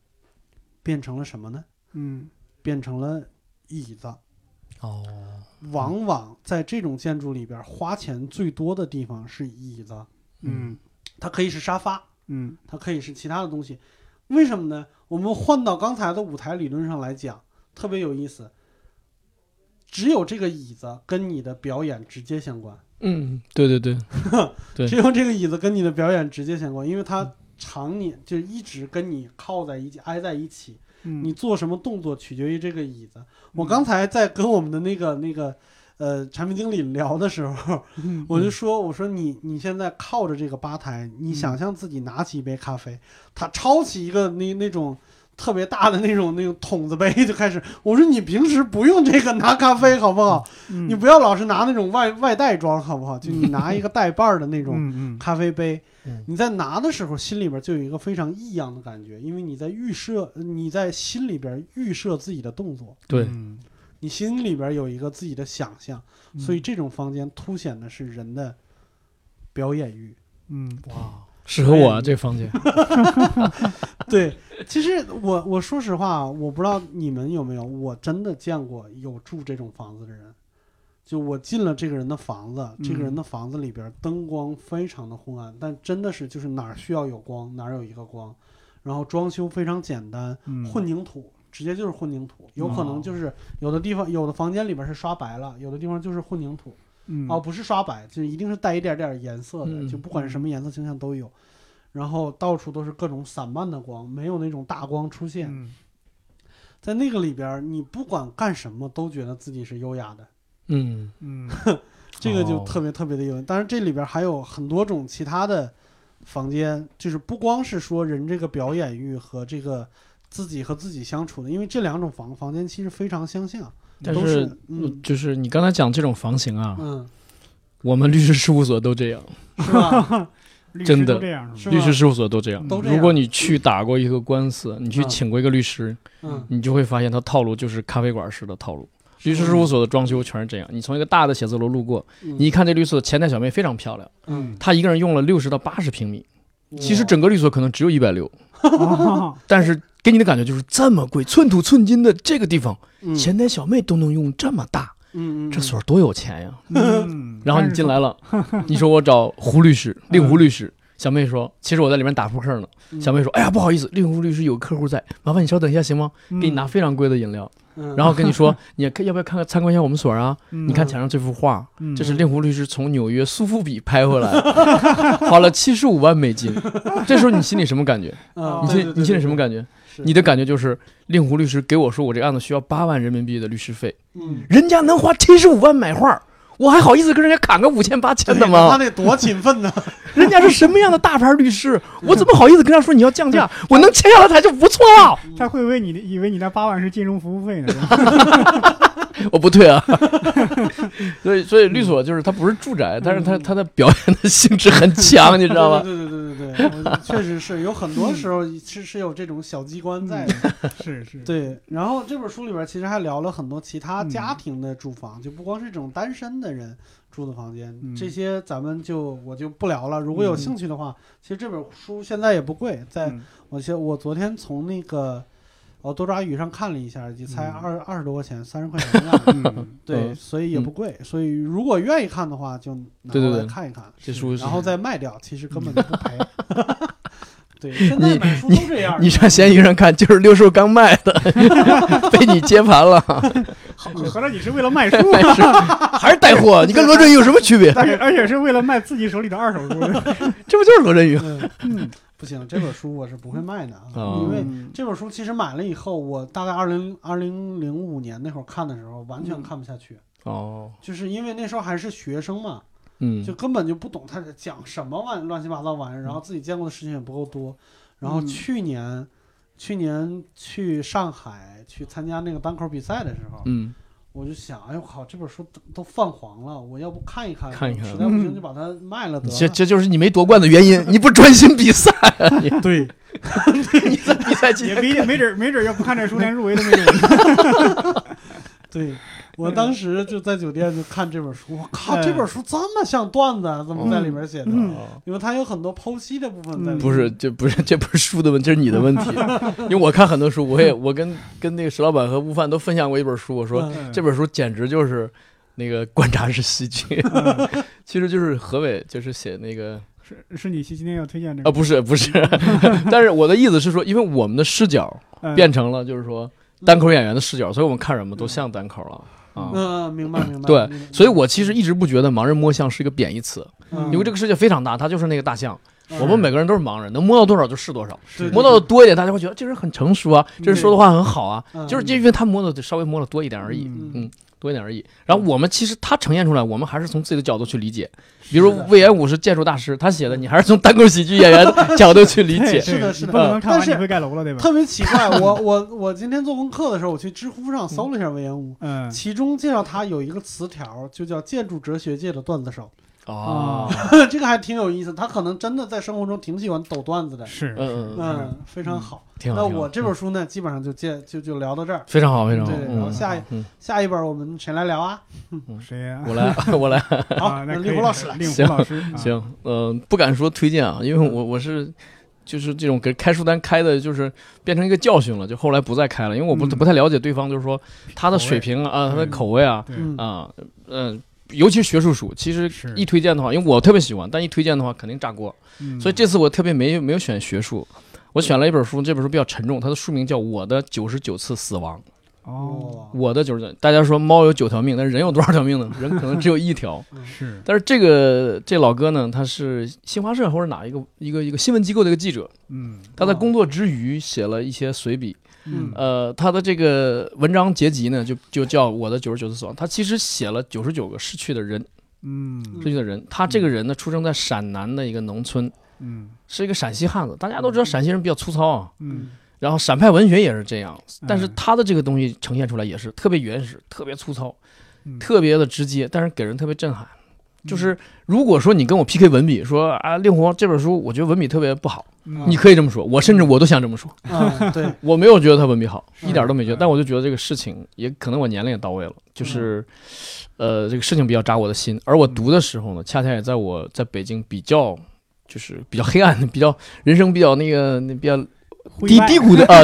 变成了什么呢？嗯变成了椅子。哦，往往在这种建筑里边，花钱最多的地方是椅子，嗯它可以是沙发，嗯它可以是其他的东西。为什么呢？我们换到刚才的舞台理论上来讲，特别有意思。只有这个椅子跟你的表演直接相关，嗯，对对对，对 只有这个椅子跟你的表演直接相关，因为它常年就一直跟你靠在一起，挨在一起。嗯，你做什么动作取决于这个椅子。我刚才在跟我们的那个那个呃产品经理聊的时候，嗯我就说我说你你现在靠着这个吧台，你想象自己拿起一杯咖啡，他抄起一个那那种。特别大的那种那种桶子杯就开始，我说你平时不用这个拿咖啡好不好？嗯。你不要老是拿那种外外袋装好不好？就你拿一个带把儿的那种咖啡杯，嗯。你在拿的时候心里边就有一个非常异样的感觉，因为你在预设，你在心里边预设自己的动作，对，嗯。你心里边有一个自己的想象，嗯。所以这种房间凸显的是人的表演欲。嗯。哇，适合我啊这房间。对，其实我我说实话，我不知道你们有没有，我真的见过有住这种房子的人，就我进了这个人的房子，这个人嗯。的房子里边灯光非常的昏暗，但真的是就是哪儿需要有光哪儿有一个光，然后装修非常简单，嗯。混凝土直接就是混凝土，有可能就是有的地方有的房间里边是刷白了，有的地方就是混凝土，嗯哦，不是刷白，就一定是带一点点颜色的，嗯就不管是什么颜色倾向都有。然后到处都是各种散漫的光，没有那种大光出现。嗯在那个里边儿，你不管干什么都觉得自己是优雅的，嗯嗯 这个就哦特别特别的优雅。当然，这里边还有很多种其他的房间，就是不光是说人这个表演欲和这个自己和自己相处的，因为这两种房房间其实非常相像，都但是是嗯。就是你刚才讲这种房型啊，嗯，我们律师事务所都这样，是吧？真的？律师事务所都这样。如果你去打过一个官司，你去嗯请过一个律师，嗯，你就会发现他套路就是咖啡馆式的套路。律师事务所的装修全是这样，你从一个大的写字楼路过，嗯。你一看这律所前台小妹非常漂亮，嗯，她一个人用了六十到八十平米，其实整个律所可能只有一百六，哦但是给你的感觉就是这么贵，寸土寸金的这个地方，嗯前台小妹都能用这么大，嗯嗯这所多有钱呀！嗯，然后你进来了，你说我找胡律师，令狐律师。小妹说：“其实我在里面打扑克呢。”嗯小妹说：“哎呀，不好意思，令狐律师有客户在，麻烦你稍等一下行吗？嗯给你拿非常贵的饮料，嗯然后跟你说，你要不要看看参观一下我们所啊？嗯你看墙上这幅画，嗯这是令狐律师从纽约苏富比拍回来的，花了七十五万美金。这时候你心里什么感觉？嗯，你对心你心里什么？感觉？你的感觉就是令狐律师给我说我这个案子需要八万人民币的律师费，嗯，人家能花七十五万买画，我还好意思跟人家砍个五千八千的吗他吗？得多勤奋呢！人家是什么样的大牌律师，我怎么好意思跟他说你要降价？我能签下来他就不错了。他会不会你以为你那八万是金融服务费呢？我不退啊。所以所以律所就是它不是住宅，但是它它的表演的性质很强，你知道吗？对对对对对对，确实是有很多时候是是有这种小机关在的。是是，对，然后这本书里边其实还聊了很多其他嗯家庭的住房，就不光是这种单身的人住的房间，嗯这些咱们就我就不聊了。如果有嗯兴趣的话，其实这本书现在也不贵，在嗯我现我昨天从那个哦多抓鱼上看了一下，也才嗯二二十多块钱，三十块钱的样子。嗯对，嗯所以也不贵，所以如果愿意看的话，就拿对对对过来看一看，这书是然后再卖掉，其实根本就不赔。对，现在买书都这样。你上闲鱼上看，就是六叔刚卖的，被你接盘了，好合着你是为了卖书，还是带货？你跟罗振宇有什么区别？而且而且是为了卖自己手里的二手书。这不就是罗振宇？嗯嗯不行，这本书我是不会卖的啊，哦。因为嗯。这本书其实买了以后，我大概二零二零零五年那会儿看的时候，完全嗯。看不下去，哦，就是因为那时候还是学生嘛，嗯。就根本就不懂他在讲什么玩乱七八糟玩意儿，然后自己见过的事情也不够多。然后嗯。去年，去年去上海去参加那个单口比赛的时候，嗯，我就想，哎呦靠，这本书都都泛黄了，我要不看一看，看一看实在不行嗯就把它卖了得了。这 这就是你没夺冠的原因，你不专心比赛啊！你对，你在比赛期也间不一定，没准没准要不看这书连入围都没准。对 我当时就在酒店就看这本书，我 靠，哎这本书这么像段子，啊怎么在里面写的？嗯。因为它有很多剖析的部分在里面。不是，这不是这不是书的问题，这是你的问题。因为我看很多书，我也我跟跟那个石老板和悟饭都分享过一本书，我说嗯。这本书简直就是那个观察式喜剧，其实就是何伟就是写那个是是你今天要推荐这啊？不是不是，但是我的意思是说，因为我们的视角嗯。变成了就是说单口演员的视角，所以我们看什么都像单口了啊。嗯，明白明白。对所以我其实一直不觉得盲人摸象是一个贬义词，嗯因为这个世界非常大，它就是那个大象，嗯我们每个人都是盲人，能摸到多少就是多少。摸到的多一点，大家会觉得这人很成熟啊，这人说的话很好啊，嗯就是因为他摸的稍微摸的多一点而已，嗯嗯，多一点而已。然后我们其实他呈现出来，我们还是从自己的角度去理解。比如魏延武是建筑大师，他写的你还是从单口喜剧演员的角度去理解。是的是的你不能看但是完你会盖楼了，对吧？特别奇怪，我我我今天做功课的时候，我去知乎上搜了一下魏延武，嗯其中介绍他有一个词条，就叫建筑哲学界的段子手，哦，这个还挺有意思。他可能真的在生活中挺喜欢抖段子的，是嗯嗯嗯，嗯，非常好。挺好。那我这本书呢，基本上就介就就聊到这儿。非常好，非常好。对然后嗯下一嗯，下一本我们谁来聊啊？谁呀？我来，我来。好，啊，那令狐老师来。令狐行老师，啊，行，呃，不敢说推荐啊，因为我我是就是这种给开书单开的，就是变成一个教训了，就后来不再开了，因为我不、嗯不太了解对方，就是说他的水平啊，他的嗯口味啊，啊，嗯、尤其是学术书，其实一推荐的话，因为我特别喜欢，但一推荐的话肯定炸锅，嗯。所以这次我特别没没有选学术，我选了一本书，这本书比较沉重，它的书名叫《我的九十九次死亡》。哦，我的九十九，大家说猫有九条命，但是人有多少条命呢？人可能只有一条。是，但是这个这老哥呢，他是新华社或者哪一个一个一个新闻机构的一个记者，嗯。他在工作之余写了一些随笔。嗯呃，他的这个文章结集呢，就就叫《我的九十九次死亡》。他其实写了九十九个逝去的人，嗯逝去的人。他这个人呢，出生在陕南的一个农村，嗯是一个陕西汉子。大家都知道陕西人比较粗糙啊，嗯然后陕派文学也是这样，但是嗯他的这个东西呈现出来也是特别原始、特别粗糙、嗯特别的直接，但是给人特别震撼。就是如果说你跟我 PK 文笔，说啊令狐这本书我觉得文笔特别不好，嗯你可以这么说，我甚至我都想这么说，啊，对，我没有觉得他文笔好，嗯一点都没觉得，嗯但我就觉得这个事情也可能我年龄也到位了，就是，呃，这个事情比较扎我的心，而我读的时候呢，恰恰也在我在北京比较就是比较黑暗、比较人生比较那个那比较低低谷的 啊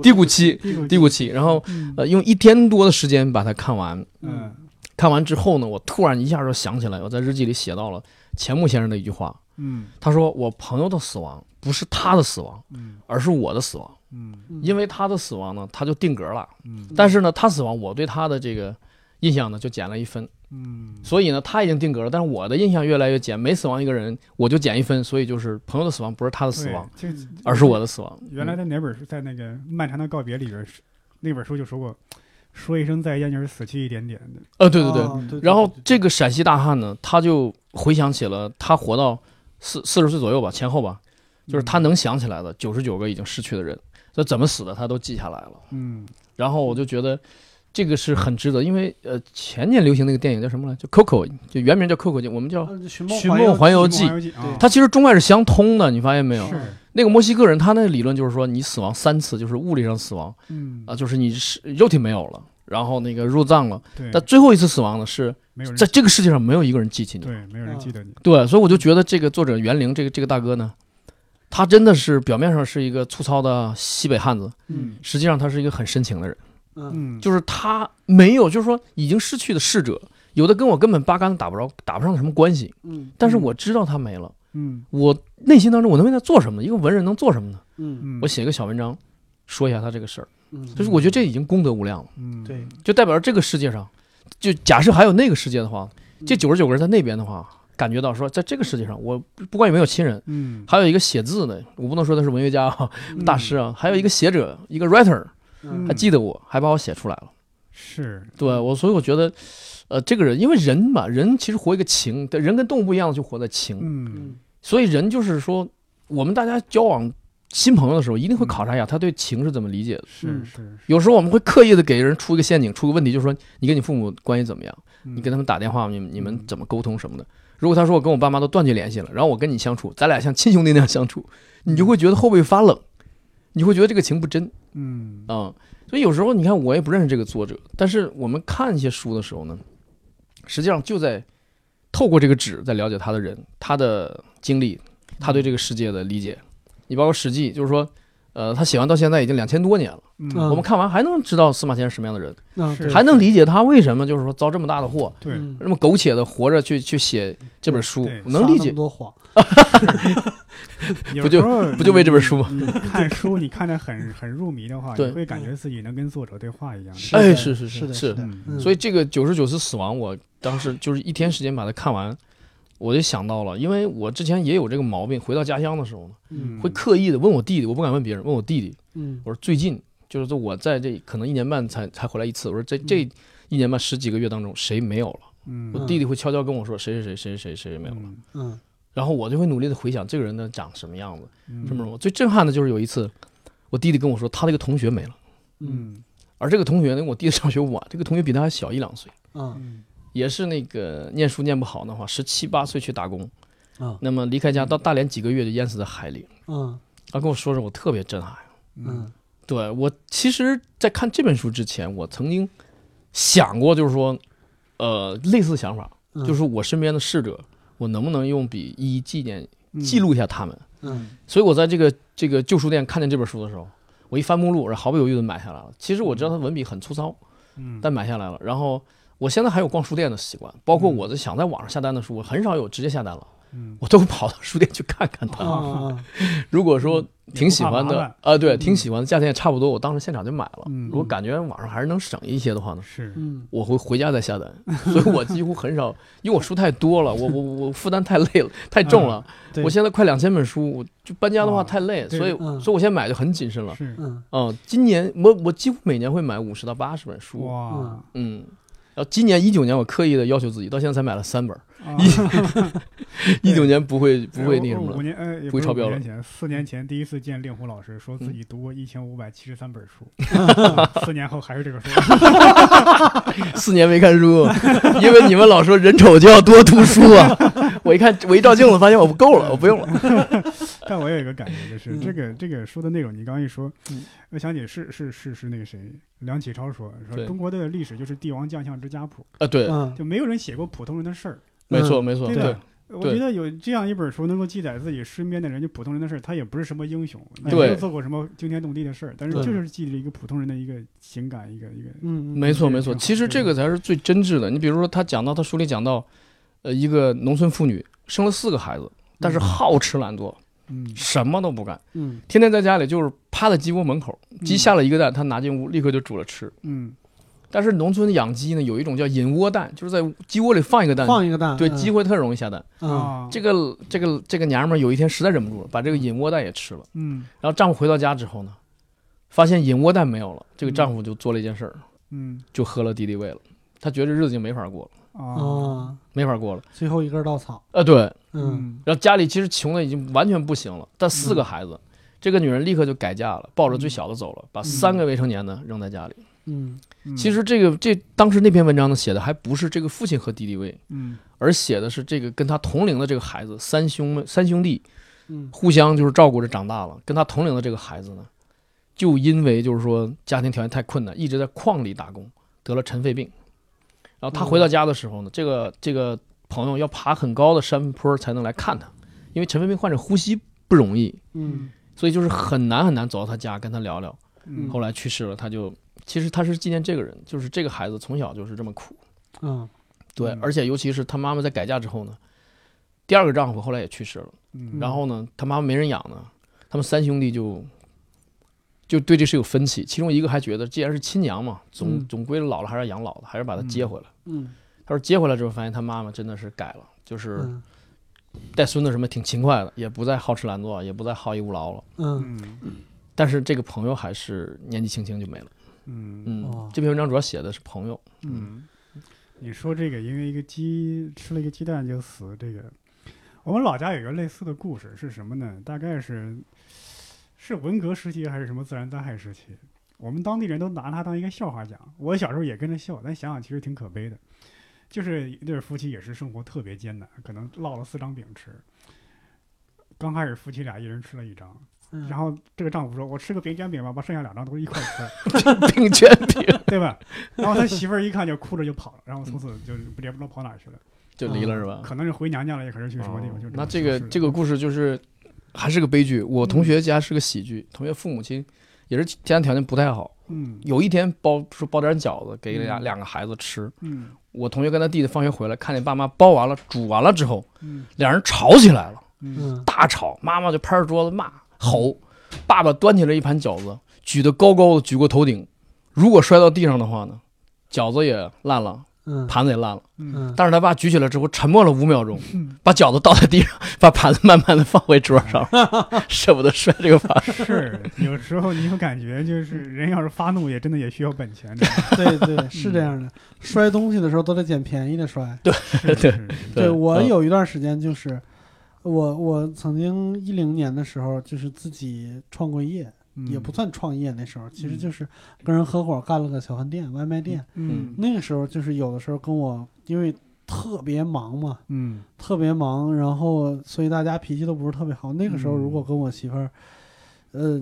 低谷期，低谷期，然后嗯呃用一天多的时间把它看完，嗯看完之后呢，我突然一下就想起来，我在日记里写到了钱穆先生的一句话，嗯。他说我朋友的死亡不是他的死亡，嗯。而是我的死亡，嗯。因为他的死亡呢，他就定格了，嗯。但是呢，他死亡我对他的这个印象呢就减了一分，嗯。所以呢他已经定格了，但是我的印象越来越减，每死亡一个人我就减一分，所以就是朋友的死亡不是他的死亡，，而是我的死亡。原来在哪本书，在那个《漫长的告别》里边，那本书就说过，说一声再见就是死去一点点的。呃，对对对，然后这个陕西大汉呢，他就回想起了他活到四四十岁左右吧，前后吧，就是他能想起来的九十九个已经逝去的人，这怎么死的他都记下来了。嗯然后我就觉得这个是很值得，因为呃前年流行那个电影叫什么来？就 Coco，就原名叫 Coco，我们叫呃寻梦寻梦环游记它其实中外是相通的，你发现没有？是那个墨西哥人他那个理论就是说，你死亡三次就是物理上死亡嗯啊，就是你是肉体没有了。然后那个入葬了，对，但最后一次死亡呢是在这个世界上没有一个人记起你，对没有人记得你。对，所以我就觉得这个作者袁凌这个这个大哥呢，他真的是表面上是一个粗糙的西北汉子，嗯实际上他是一个很深情的人。嗯嗯，就是他没有，就是说已经逝去的逝者，有的跟我根本八竿子打不着，打不上什么关系。嗯但是我知道他没了，嗯。我内心当中我能为他做什么呢？一个文人能做什么呢？嗯。嗯，我写个小文章，说一下他这个事儿，嗯，就是我觉得这已经功德无量了，嗯。对。就代表着这个世界上，就假设还有那个世界的话，这九十九个人在那边的话，感觉到说，在这个世界上，我不管有没有亲人，嗯。还有一个写字的，我不能说他是文学家啊、嗯大师啊，还有一个写者，一个 writer，嗯。还记得我，还把我写出来了。是。对我，所以我觉得，呃，这个人，因为人嘛，人其实活一个情，对人跟动物不一样，就活在情，所以人就是说，我们大家交往新朋友的时候，一定会考察一下他对情是怎么理解的。是嗯是，有时候我们会刻意的给人出一个陷阱，出个问题，就是说你跟你父母关系怎么样，你你跟他们打电话，你你们嗯怎么沟通什么的。如果他说我跟我爸妈都断绝联系了，然后我跟你相处，咱俩像亲兄弟那样相处，你就会觉得后背发冷，你会觉得这个情不真。嗯啊、所以有时候你看，我也不认识这个作者，但是我们看一些书的时候呢，实际上就在透过这个纸在了解他的人、他的经历、他对这个世界的理解。你包括《史记》，就是说，呃，他写完到现在已经两千多年了，嗯。嗯我们看完还能知道司马迁是什么样的人，嗯还能理解他为什么就是说遭这么大的祸，对。嗯那么苟且的活着去去写这本书对，能理解 不就不就为这本书吗？看书，你看得很很入迷的话，对你会感觉自己能跟作者对话一样。是是是是所以这个九十九次死亡，我当时就是一天时间把它看完，我就想到了，因为我之前也有这个毛病，回到家乡的时候呢，嗯会刻意的问我弟弟，我不敢问别人，问我弟弟，嗯。我说最近就是说我在这可能一年半才才回来一次，我说这这一年半十几个月当中谁没有了？嗯我弟弟会悄悄跟我说谁谁谁谁谁谁谁没有了，嗯。嗯然后我就会努力的回想这个人呢长什么样子，嗯什么什么。最震撼的就是有一次，我弟弟跟我说他那个同学没了，嗯嗯而这个同学呢，我弟弟上学晚，这个同学比他还小一两岁。嗯嗯也是那个念书念不好的话，十七八岁去打工，嗯那么离开家到大连几个月就淹死在海里。嗯他跟我说说，我特别震撼。嗯对我其实，在看这本书之前，我曾经想过，就是说，呃，类似想法，嗯，就是我身边的逝者，我能不能用笔一一纪念嗯记录一下他们？嗯所以我在这个这个旧书店看见这本书的时候，我一翻目录，然后毫不犹豫的买下来了。其实我知道它文笔很粗糙，嗯，但买下来了。然后我现在还有逛书店的习惯，包括嗯我在想在网上下单的书，我很少有直接下单了，嗯我都跑到书店去看看它。啊，如果说挺喜欢的啊，对，嗯挺喜欢的，价钱也差不多，我当时现场就买了。嗯如果感觉网上还是能省一些的话呢，我会回家再下单。所以我几乎很少，因为我书太多了，我我我负担太累了，太重了。对我现在快两千本书，我就搬家的话啊太累，对所以嗯所以我现在买就很谨慎了。是嗯嗯，今年我我几乎每年会买五十到八十本书。哇，嗯，然后今年一九年我刻意的要求自己，到现在才买了三本。一一九年不会不会那什么了。五年呃，不会超标了五年前，四年前第一次见令狐老师，说自嗯己读过一千五百七十三本书，四年后还是这个数。四年没看书，因为你们老说人丑就要多读书啊。我一看，我一照镜子，发现我不够了，我不用了。但我有一个感觉，就是嗯这个这个书的内容，你刚刚一说嗯，我想起是是是是那个谁，梁启超说说中国的历史就是帝王将相之家谱，啊，对，嗯就没有人写过普通人的事儿。没错没错，对我觉得有这样一本书能够记载自己身边的人，就普通人的事儿，他也不是什么英雄，也没有做过什么惊天动地的事儿，但是就是记了一个普通人的一个情感，一个一个。嗯，没错没错。其实这个才是最真挚的。你比如说，他讲到他书里讲到，呃，一个农村妇女生了四个孩子，但是好吃懒做，嗯什么都不干，嗯天天在家里就是趴在鸡窝门口，鸡下了一个蛋，她拿进屋立刻就煮了吃。嗯但是农村养鸡呢，有一种叫引窝蛋，就是在鸡窝里放一个蛋，放一个蛋，对，嗯鸡会特容易下蛋。嗯啊，这个这个这个娘们儿有一天实在忍不住了，把这个引窝蛋也吃了。嗯然后丈夫回到家之后呢，发现引窝蛋没有了，这个丈夫就做了一件事儿，嗯就喝了敌敌畏了。他觉得日子已经没法过了，啊啊，没法过了。最后一根稻草，呃，对。嗯然后家里其实穷的已经完全不行了，但四个孩子，这个女人立刻就改嫁了，抱着最小的走了，把三个未成年的扔在家里。嗯嗯其实这个这当时那篇文章呢写的还不是这个父亲和敌敌畏，嗯而写的是这个跟他同龄的这个孩子，三兄妹三兄弟嗯互相就是照顾着长大了。跟他同龄的这个孩子呢，就因为就是说家庭条件太困难，一直在矿里打工，得了尘肺病。然后他回到家的时候呢，这个这个朋友要爬很高的山坡才能来看他，因为尘肺病患者呼吸不容易，嗯。所以就是很难很难走到他家跟他聊聊。嗯。后来去世了，他就其实他是纪念这个人，就是这个孩子从小就是这么苦。嗯。对，嗯。而且尤其是他妈妈在改嫁之后呢，第二个丈夫后来也去世了，嗯。然后呢，他妈妈没人养呢，他们三兄弟就就对这事有分歧，其中一个还觉得既然是亲娘嘛，总嗯。总归老了还是要养老的，还是把他接回来。嗯他说接回来之后发现他妈妈真的是改了，就是嗯带孙子什么挺勤快的，也不再好吃懒做，也不再好逸恶劳了。嗯嗯但是这个朋友还是年纪轻轻就没了。嗯嗯哇，这篇文章主要写的是朋友。嗯，你说这个，因为一个鸡吃了一个鸡蛋就死，这个我们老家有一个类似的故事，是什么呢？大概是是文革时期还是什么自然灾害时期？我们当地人都拿它当一个笑话讲。我小时候也跟着笑，但想想其实挺可悲的。就是一对夫妻也是生活特别艰难，可能烙了四张饼吃。刚开始夫妻俩一人吃了一张，嗯，然后这个丈夫说：“我吃个饼卷饼吧，把剩下两张都一块吃。”饼卷饼 对吧？然后他媳妇儿一看就哭着就跑了，然后从此就也不知道跑哪儿去了，就离了是吧？可能是回娘家了，也可能是去什么地方。就哦那这个这个个故事就是还是个悲剧。我同学家是个喜剧，同学父母亲也是家庭条件不太好。嗯。有一天包说包点饺子给俩嗯。两个孩子吃，嗯。我同学跟他弟弟放学回来，看见爸妈包完了煮完了之后，嗯。两人吵起来了，嗯。嗯。大吵，妈妈就拍着桌子骂吼，爸爸端起了一盘饺子，举得高高的举过头顶，如果摔到地上的话呢，饺子也烂了，嗯盘子也烂了。嗯嗯但是他爸举起来之后，沉默了五秒钟，嗯，把饺子倒在地上，把盘子慢慢的放回桌上，舍不得摔这个盘。是有时候你有感觉，就是人要是发怒，也真的也需要本钱。对对是这样的，摔东西的时候都得捡便宜的摔。是是是对我嗯有一段时间就是，我我曾经一零年的时候就是自己创过业，也不算创业，那时候其实嗯就是跟人合伙干了个小饭店、外卖店。嗯那个时候就是有的时候跟我因为特别忙嘛，嗯特别忙，然后所以大家脾气都不是特别好。那个时候嗯如果跟我媳妇儿，呃，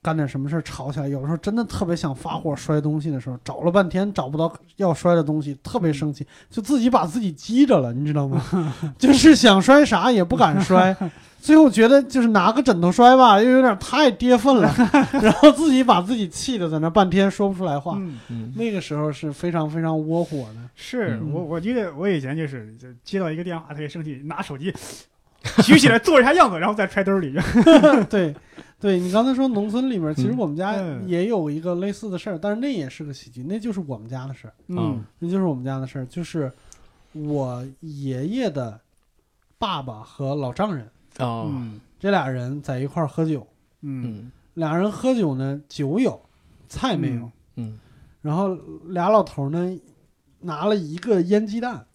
干点什么事儿吵起来，有的时候真的特别想发火摔东西的时候，找了半天找不到要摔的东西，特别生气，就自己把自己激着了，你知道吗？就是想摔啥也不敢摔，最后觉得就是拿个枕头摔吧，又有点太跌份了，然后自己把自己气的在那半天说不出来话。那个时候是非常非常窝火的。嗯是我我记得我以前就是就接到一个电话特别生气，拿手机 举起来做一下样子，然后再揣兜里。对，对你刚才说农村里面，其实嗯我们家嗯。也有一个类似的事儿，但是那也是个喜剧，那就是我们家的事儿，嗯。那就是我们家的事儿，就是我爷爷的爸爸和老丈人啊。嗯这俩人在一块儿喝酒，嗯。嗯俩人喝酒呢，酒有，菜没有，嗯然后俩老头呢拿了一个腌鸡蛋，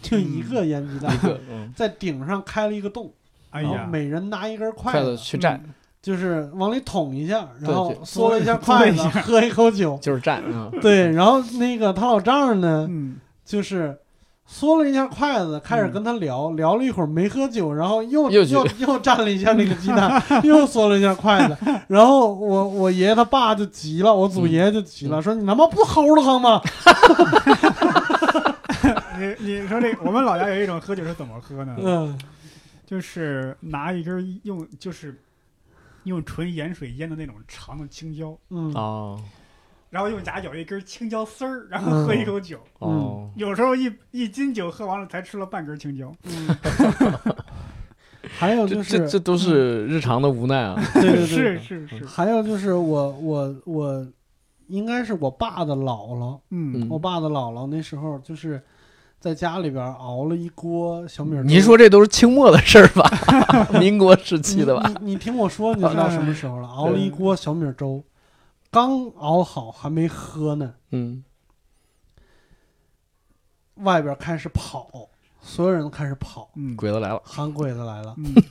就一个腌鸡蛋，嗯在顶上开了一个洞，然后哎呀，每人拿一根筷筷子子，去蘸，就是往里捅一下，然后对嗦了一下筷子，喝一口酒。就是蘸啊，对，然后那个他老丈人呢，嗯。就是嗦了一下筷子，开始跟他聊，聊了一会儿没喝酒，然后又又又又蘸了一下那个鸡蛋，又嗦了一下筷子，然后我我爷爷他爸就急了，我祖爷爷就急了，说你他妈不齁的慌吗？你你说这我们老家有一种喝酒是怎么喝呢？嗯。就是拿一根用就是用纯盐水腌的那种长的青椒，嗯。哦然后用夹咬一根青椒丝儿，然后喝一口酒。哦，有时候一一斤酒喝完了，才吃了半根青椒。嗯，还有就是这这都是日常的无奈啊，对对对，是是是，还有就是我我我应该是我爸的姥姥。嗯我爸的姥姥那时候就是在家里边熬了一锅小米粥。您说这都是清末的事儿吧？民国时期的吧？你你你听我说，你就知道什么时候了。熬了一锅小米粥，刚熬好还没喝呢，嗯。外边开始跑，所有人都开始跑，嗯。鬼子来了，喊鬼子来了。嗯。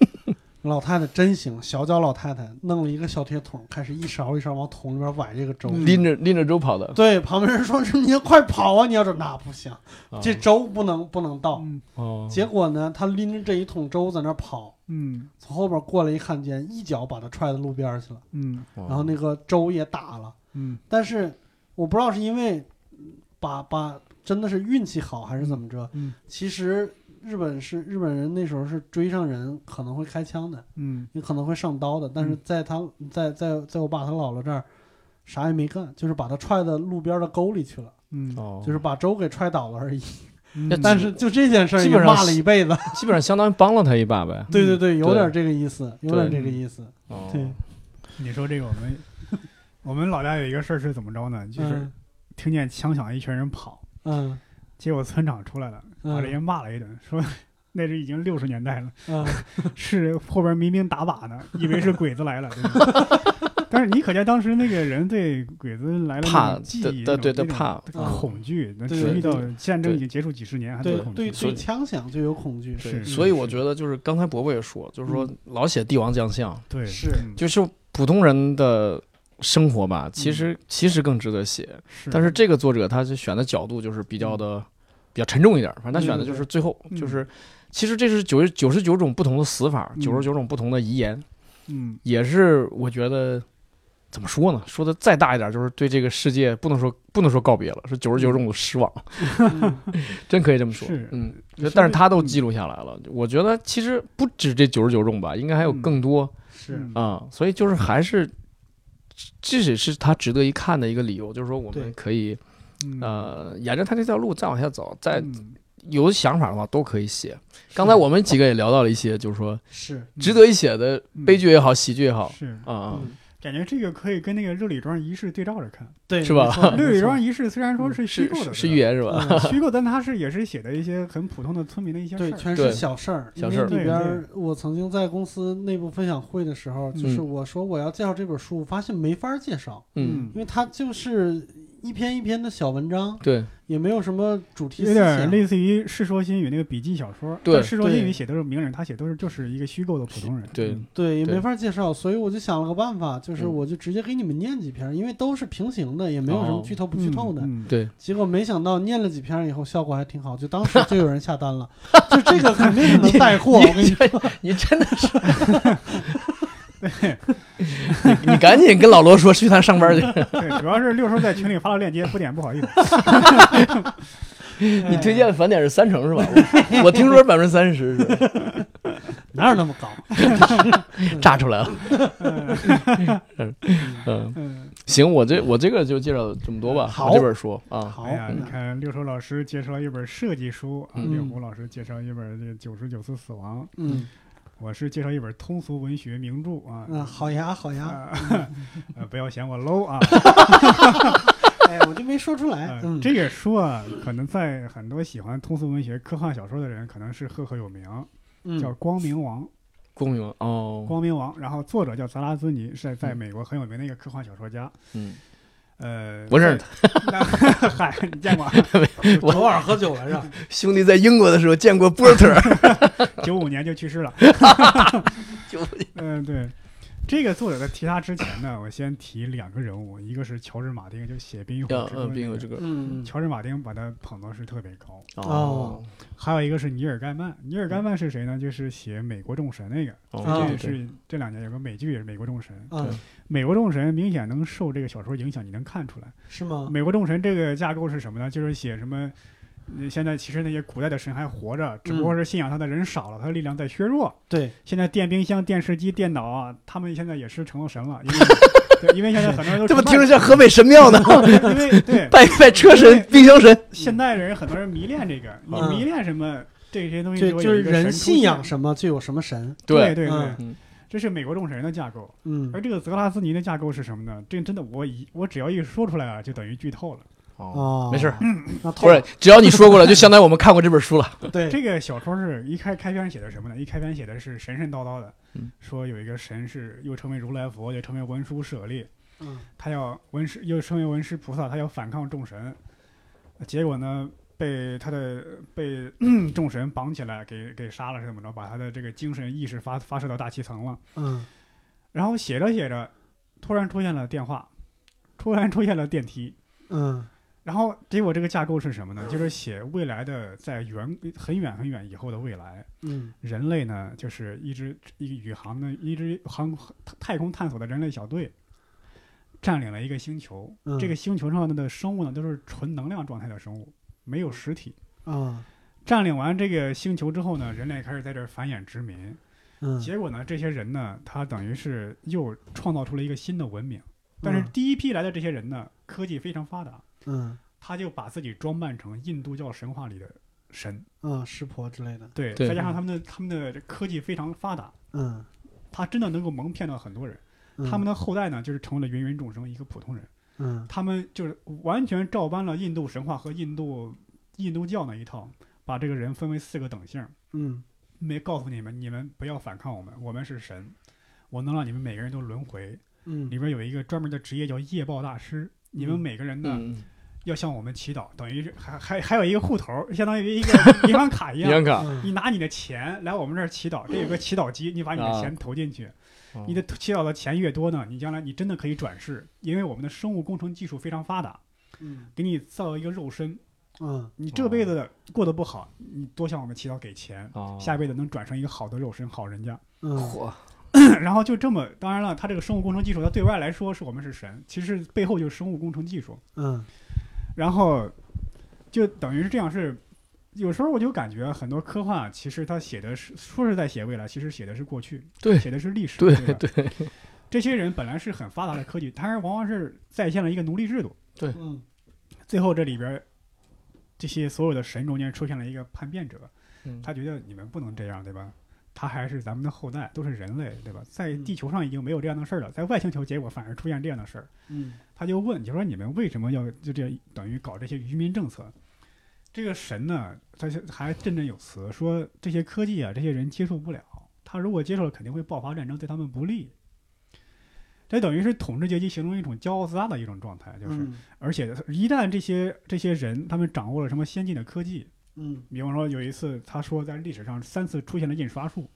老太太真行，小脚老太太弄了一个小铁桶，开始一勺一勺往桶里边崴这个粥。嗯。拎着拎着粥跑的，对，旁边人说：“你要快跑啊！你要这那不行，啊。这粥不能不能倒。嗯。哦，结果呢，他拎着这一桶粥在那跑，嗯。从后边过来一看见，一脚把他踹到路边去了，嗯。然然后那个粥也打了。嗯。但是我不知道是因为把把真的是运气好还是怎么着，嗯。其实日本是日本人那时候是追上人可能会开枪的，嗯。也可能会上刀的，但是嗯。在他在在在我爸他姥姥这儿。啥也没干，就是把他踹到路边的沟里去了，嗯。哦，就是把粥给踹倒了而已。嗯，但是就这件事儿基本上骂了一辈子。基本上相当于帮了他一把呗。对对对，有点这个意思，有点这个意思。哦对，你说这个我们 我们老家有一个事儿是怎么着呢？就是嗯听见枪响，一群人跑，嗯结果村长出来了，把这嗯人骂了一顿，说那是已经六十年代了，嗯，是后边民兵打靶呢，以为是鬼子来了。对吧 但是你可见当时那个人对鬼子来了怕种记忆，对对对怕恐惧，能对持续到战争已经结束几十年，还对恐惧。对对，所以枪响就有恐惧。是所以我觉得就是刚才伯伯也说，就是说老写帝王将相，对，是。嗯。就是普通人的生活吧，其实其实更值得写。是，但是这个作者他是选的角度就是比较的比较沉重一点，反正他选的就是最后嗯。就是，其实这是九十九十九种不同的死法，嗯。九十九种不同的遗言，嗯。也是我觉得怎么说呢？说的再大一点，就是对这个世界不能说不能说告别了，是九十九种的失望，嗯。真可以这么说。嗯，但是他都记录下来了，我觉得其实不止这九十九种吧，应该还有嗯。更多是嗯。啊、所以就是还是。这也是他值得一看的一个理由，就是说我们可以嗯。呃沿着他这条路再往下走，再嗯。有想法的话都可以写。刚才我们几个也聊到了一些，就是说是。值得一写的悲剧也好，喜剧也好是。啊啊，嗯感觉这个可以跟那个热里庄仪式对照着看。对是吧 热里庄仪式虽然说是虚构的，是是预言是吧？嗯 虚构，但它是也是写的一些很普通的村民的一些对，事儿。全是小事儿。小事儿因为里边儿我曾经在公司内部分享会的时候，就是嗯我说我要介绍这本书，我发现没法介绍，嗯，因为它就是一篇一篇的小文章，对。也没有什么主题有。点类似于《世说新语》那个笔记小说，对《世说新语》写都是名人，他写都是就是一个虚构的普通人。对嗯。对，也没法介绍，所以我就想了个办法，就是嗯。我就直接给你们念几篇，因为都是平行的，也没有什么哦。剧透不剧透的。嗯嗯。对，结果没想到念了几篇以后效果还挺好，就当时 就有人下单了，就这个肯定是能带货。我跟你说，你真的是你 你赶紧跟老罗说去他上班去。对，主要是六叔在群里发了链接，不点不好意思。你推荐返点是三成是吧？我我听说百分之三十是哪有那么高？炸出来了。嗯，嗯，行，我这我这个就介绍这么多吧。好这本书啊，好哎，呀，嗯你看六叔老师介绍一本设计书啊，嗯六虎老师介绍一本这个《九十九次死亡》，嗯我是介绍一本通俗文学名著啊。嗯，好呀好呀，啊，呃，不要嫌我 low 啊！哎，我就没说出来呃。嗯，这个书啊，可能在很多喜欢通俗文学、科幻小说的人，可能是赫赫有名，嗯叫《光明王》。光明哦，光明王，然后作者叫泽拉兹尼，是在嗯美国很有名的一个科幻小说家。嗯，呃，不认识他。嗨，你见过？我偶尔喝酒了是吧。兄弟在英国的时候见过波特。九五年就去世了。九五嗯，对。这个作者在提他之前呢，我先提两个人物，一个是乔治马丁，就写《冰与火之歌》要呃，那个并有这个嗯乔治马丁把他捧得是特别高。哦还有一个是尼尔盖曼，尼尔盖曼是谁呢？就是写《美国众神》那个，这也是这两年有个美剧也是《美国众神》。嗯，美国众神明显能受这个小说影响，你能看出来。是吗？美国众神这个架构是什么呢？就是写什么。呃现在其实那些古代的神还活着，只不过是信仰他的人少了，他的力量在削弱。对，现在电冰箱、电视机、电脑啊，他们现在也是成了神了，因为 对，因为现在很多人都这么听着像河北神庙呢？因为对拜拜车神、冰箱神。现代人很多人迷恋这个，你嗯迷恋什么这些东西就就是人信仰什么就有什么神。对对对这是美国众神的架构。嗯而这个泽拉斯尼的架构是什么呢？这真的我一我只要一说出来啊，就等于剧透了。哦，没事不是，只要你说过了，就相当于我们看过这本书了。对这个小说是一开开篇写的什么呢？一开篇写的是神神叨叨的，嗯说有一个神是又称为如来佛，又称为文殊舍利，嗯他要文师又称为文师菩萨，他要反抗众神，结果呢被他的被 众神绑起来给给杀了是怎么着？把他的这个精神意识发发射到大气层了。嗯然后写着写着，突然出现了电话，突然出现了电梯。嗯然后结果这个架构是什么呢？就是写未来的在远很远很远以后的未来，嗯人类呢就是一支一个宇航的一支航太空探索的人类小队，占领了一个星球。嗯这个星球上的生物呢都是纯能量状态的生物，没有实体。啊占领完这个星球之后呢，人类开始在这儿繁衍殖民。嗯结果呢，这些人呢，他等于是又创造出了一个新的文明。但是嗯第一批来的这些人呢，科技非常发达，嗯。他就把自己装扮成印度教神话里的神，嗯湿婆之类的。对，对。再加上他们的他们的科技非常发达，嗯，他真的能够蒙骗到很多人。嗯。他们的后代呢，就是成为了芸芸众生，一个普通人。嗯。他们就是完全照搬了印度神话和印度印度教那一套，把这个人分为四个等性。嗯。没告诉你们，你们不要反抗我们，我们是神，我能让你们每个人都轮回。嗯。里边有一个专门的职业叫夜报大师，你们嗯。每个人呢、嗯，要向我们祈祷，等于是还还还有一个户头，相当于一个 银行卡一样。银行卡，嗯你拿你的钱来我们这儿祈祷，这有个祈祷机，你把你的啊钱投进去，哦你的祈祷的钱越多呢，你将来你真的可以转世，因为我们的生物工程技术非常发达，嗯给你造一个肉身，嗯你这辈子过得不好，你多向我们祈祷给钱，哦下辈子能转成一个好的肉身，好人家。嗯嚯，然后就这么，当然了，它这个生物工程技术，它对外来说是我们是神，其实背后就是生物工程技术。嗯然后就等于是这样是。有时候我就感觉很多科幻，其实他写的是说是在写未来，其实写的是过去，对写的是历史，对吧？对，这些人本来是很发达的科技，但是往往是再现了一个奴隶制度。嗯最后这里边这些所有的神中间出现了一个叛变者，嗯他觉得你们不能这样，对吧？他还是咱们的后代，都是人类，对吧？在嗯地球上已经没有这样的事儿了，在外星球结果反而出现这样的事儿。嗯他就问，就说你们为什么要就这等于搞这些愚民政策？这个神呢，他就还振振有词说这些科技啊，这些人接受不了，他如果接受了，肯定会爆发战争，对他们不利。这等于是统治阶级形成一种骄傲自大的一种状态，就是，嗯而且一旦这些这些人他们掌握了什么先进的科技，嗯比方说有一次他说在历史上三次出现了印刷术，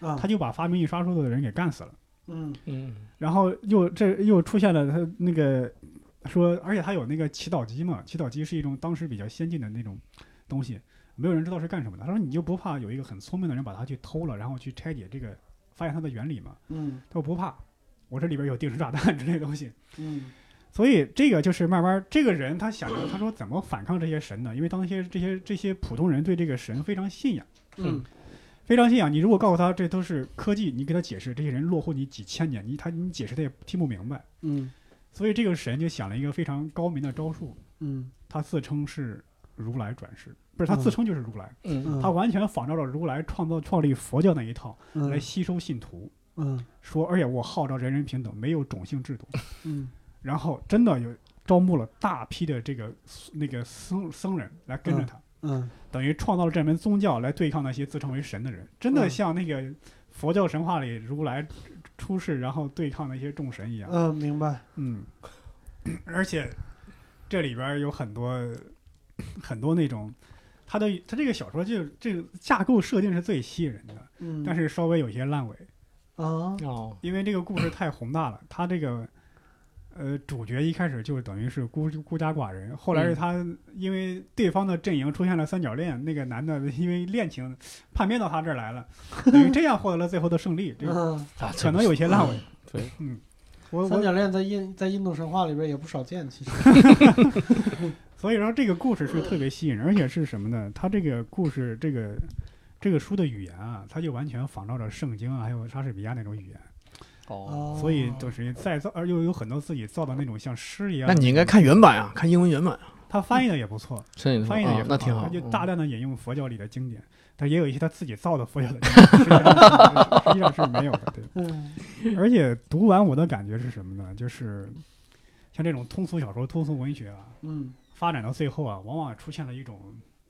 啊他就把发明印刷术的人给干死了。嗯嗯然后又这又出现了他那个说，而且他有那个祈祷机嘛，祈祷机是一种当时比较先进的那种东西，没有人知道是干什么的。他说你就不怕有一个很聪明的人把它去偷了，然后去拆解这个发现它的原理嘛。嗯他说不怕，我这里边有定时炸弹之类的东西。嗯所以这个就是慢慢，这个人他想着，他说怎么反抗这些神呢？因为当些这些这些普通人对这个神非常信仰，嗯非常信仰。你如果告诉他这都是科技，你给他解释，这些人落后你几千年，你他你解释他也听不明白。嗯所以这个神就想了一个非常高明的招数，嗯他自称是如来转世，不是他嗯自称就是如来，嗯嗯，他完全仿照了如来创造创立佛教那一套来嗯吸收信徒。嗯说，而且我号召人人平等，没有种姓制度。嗯然后真的有招募了大批的这个那个僧僧人来跟着他，嗯等于创造了这门宗教来对抗那些自称为神的人，真的嗯像那个佛教神话里如来出世，然后对抗那些众神一样。嗯，明白。嗯，而且这里边有很多很多那种。他的他这个小说就这个架构设定是最吸引人的，嗯，但是稍微有些烂尾，啊，哦，因为这个故事太宏大了，他这个呃主角一开始就等于是孤孤家寡人，后来是嗯他因为对方的阵营出现了三角恋，那个男的因为恋情叛变到他这儿来了，等于这样获得了最后的胜利，这个嗯，啊可能有些烂尾。对，嗯，我我三角恋在印在印度神话里边也不少见，其实。所以说这个故事是特别吸引人，而且是什么呢？他这个故事这个。这个书的语言啊，他就完全仿照着圣经啊，还有莎士比亚那种语言，所以就是再造，而又有很多自己造的那种像诗一样。那你应该看原版啊，看英文原版啊，他翻译的也不错，翻译的也那挺好他就嗯。大量的引用佛教里的经典，但也有一些他自己造的佛教的经典，实际上是实际上是没有的。对，嗯。而且读完我的感觉是什么呢？就是像这种通俗小说、通俗文学啊，嗯。发展到最后啊，往往出现了一种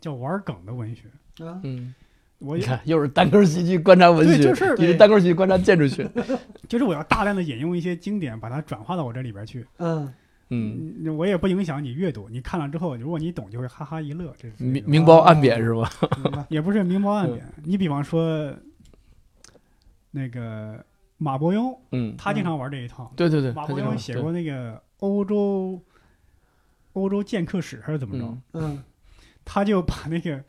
叫玩梗的文学。啊？嗯，我你看又是单口喜剧观察文学，对就是你是单口喜剧观察建筑学，就是我要大量的引用一些经典，把它转化到我这里边去。嗯嗯，嗯，我也不影响你阅读，你看了之后，如果你懂，就会哈哈一乐。这是明明褒暗贬是吧？明白。也不是明褒暗贬。你比方说，那个马伯庸，嗯，他经常玩这一套。对对对，马伯庸写过那个欧洲欧洲剑客史还是怎么着？嗯嗯他就把那个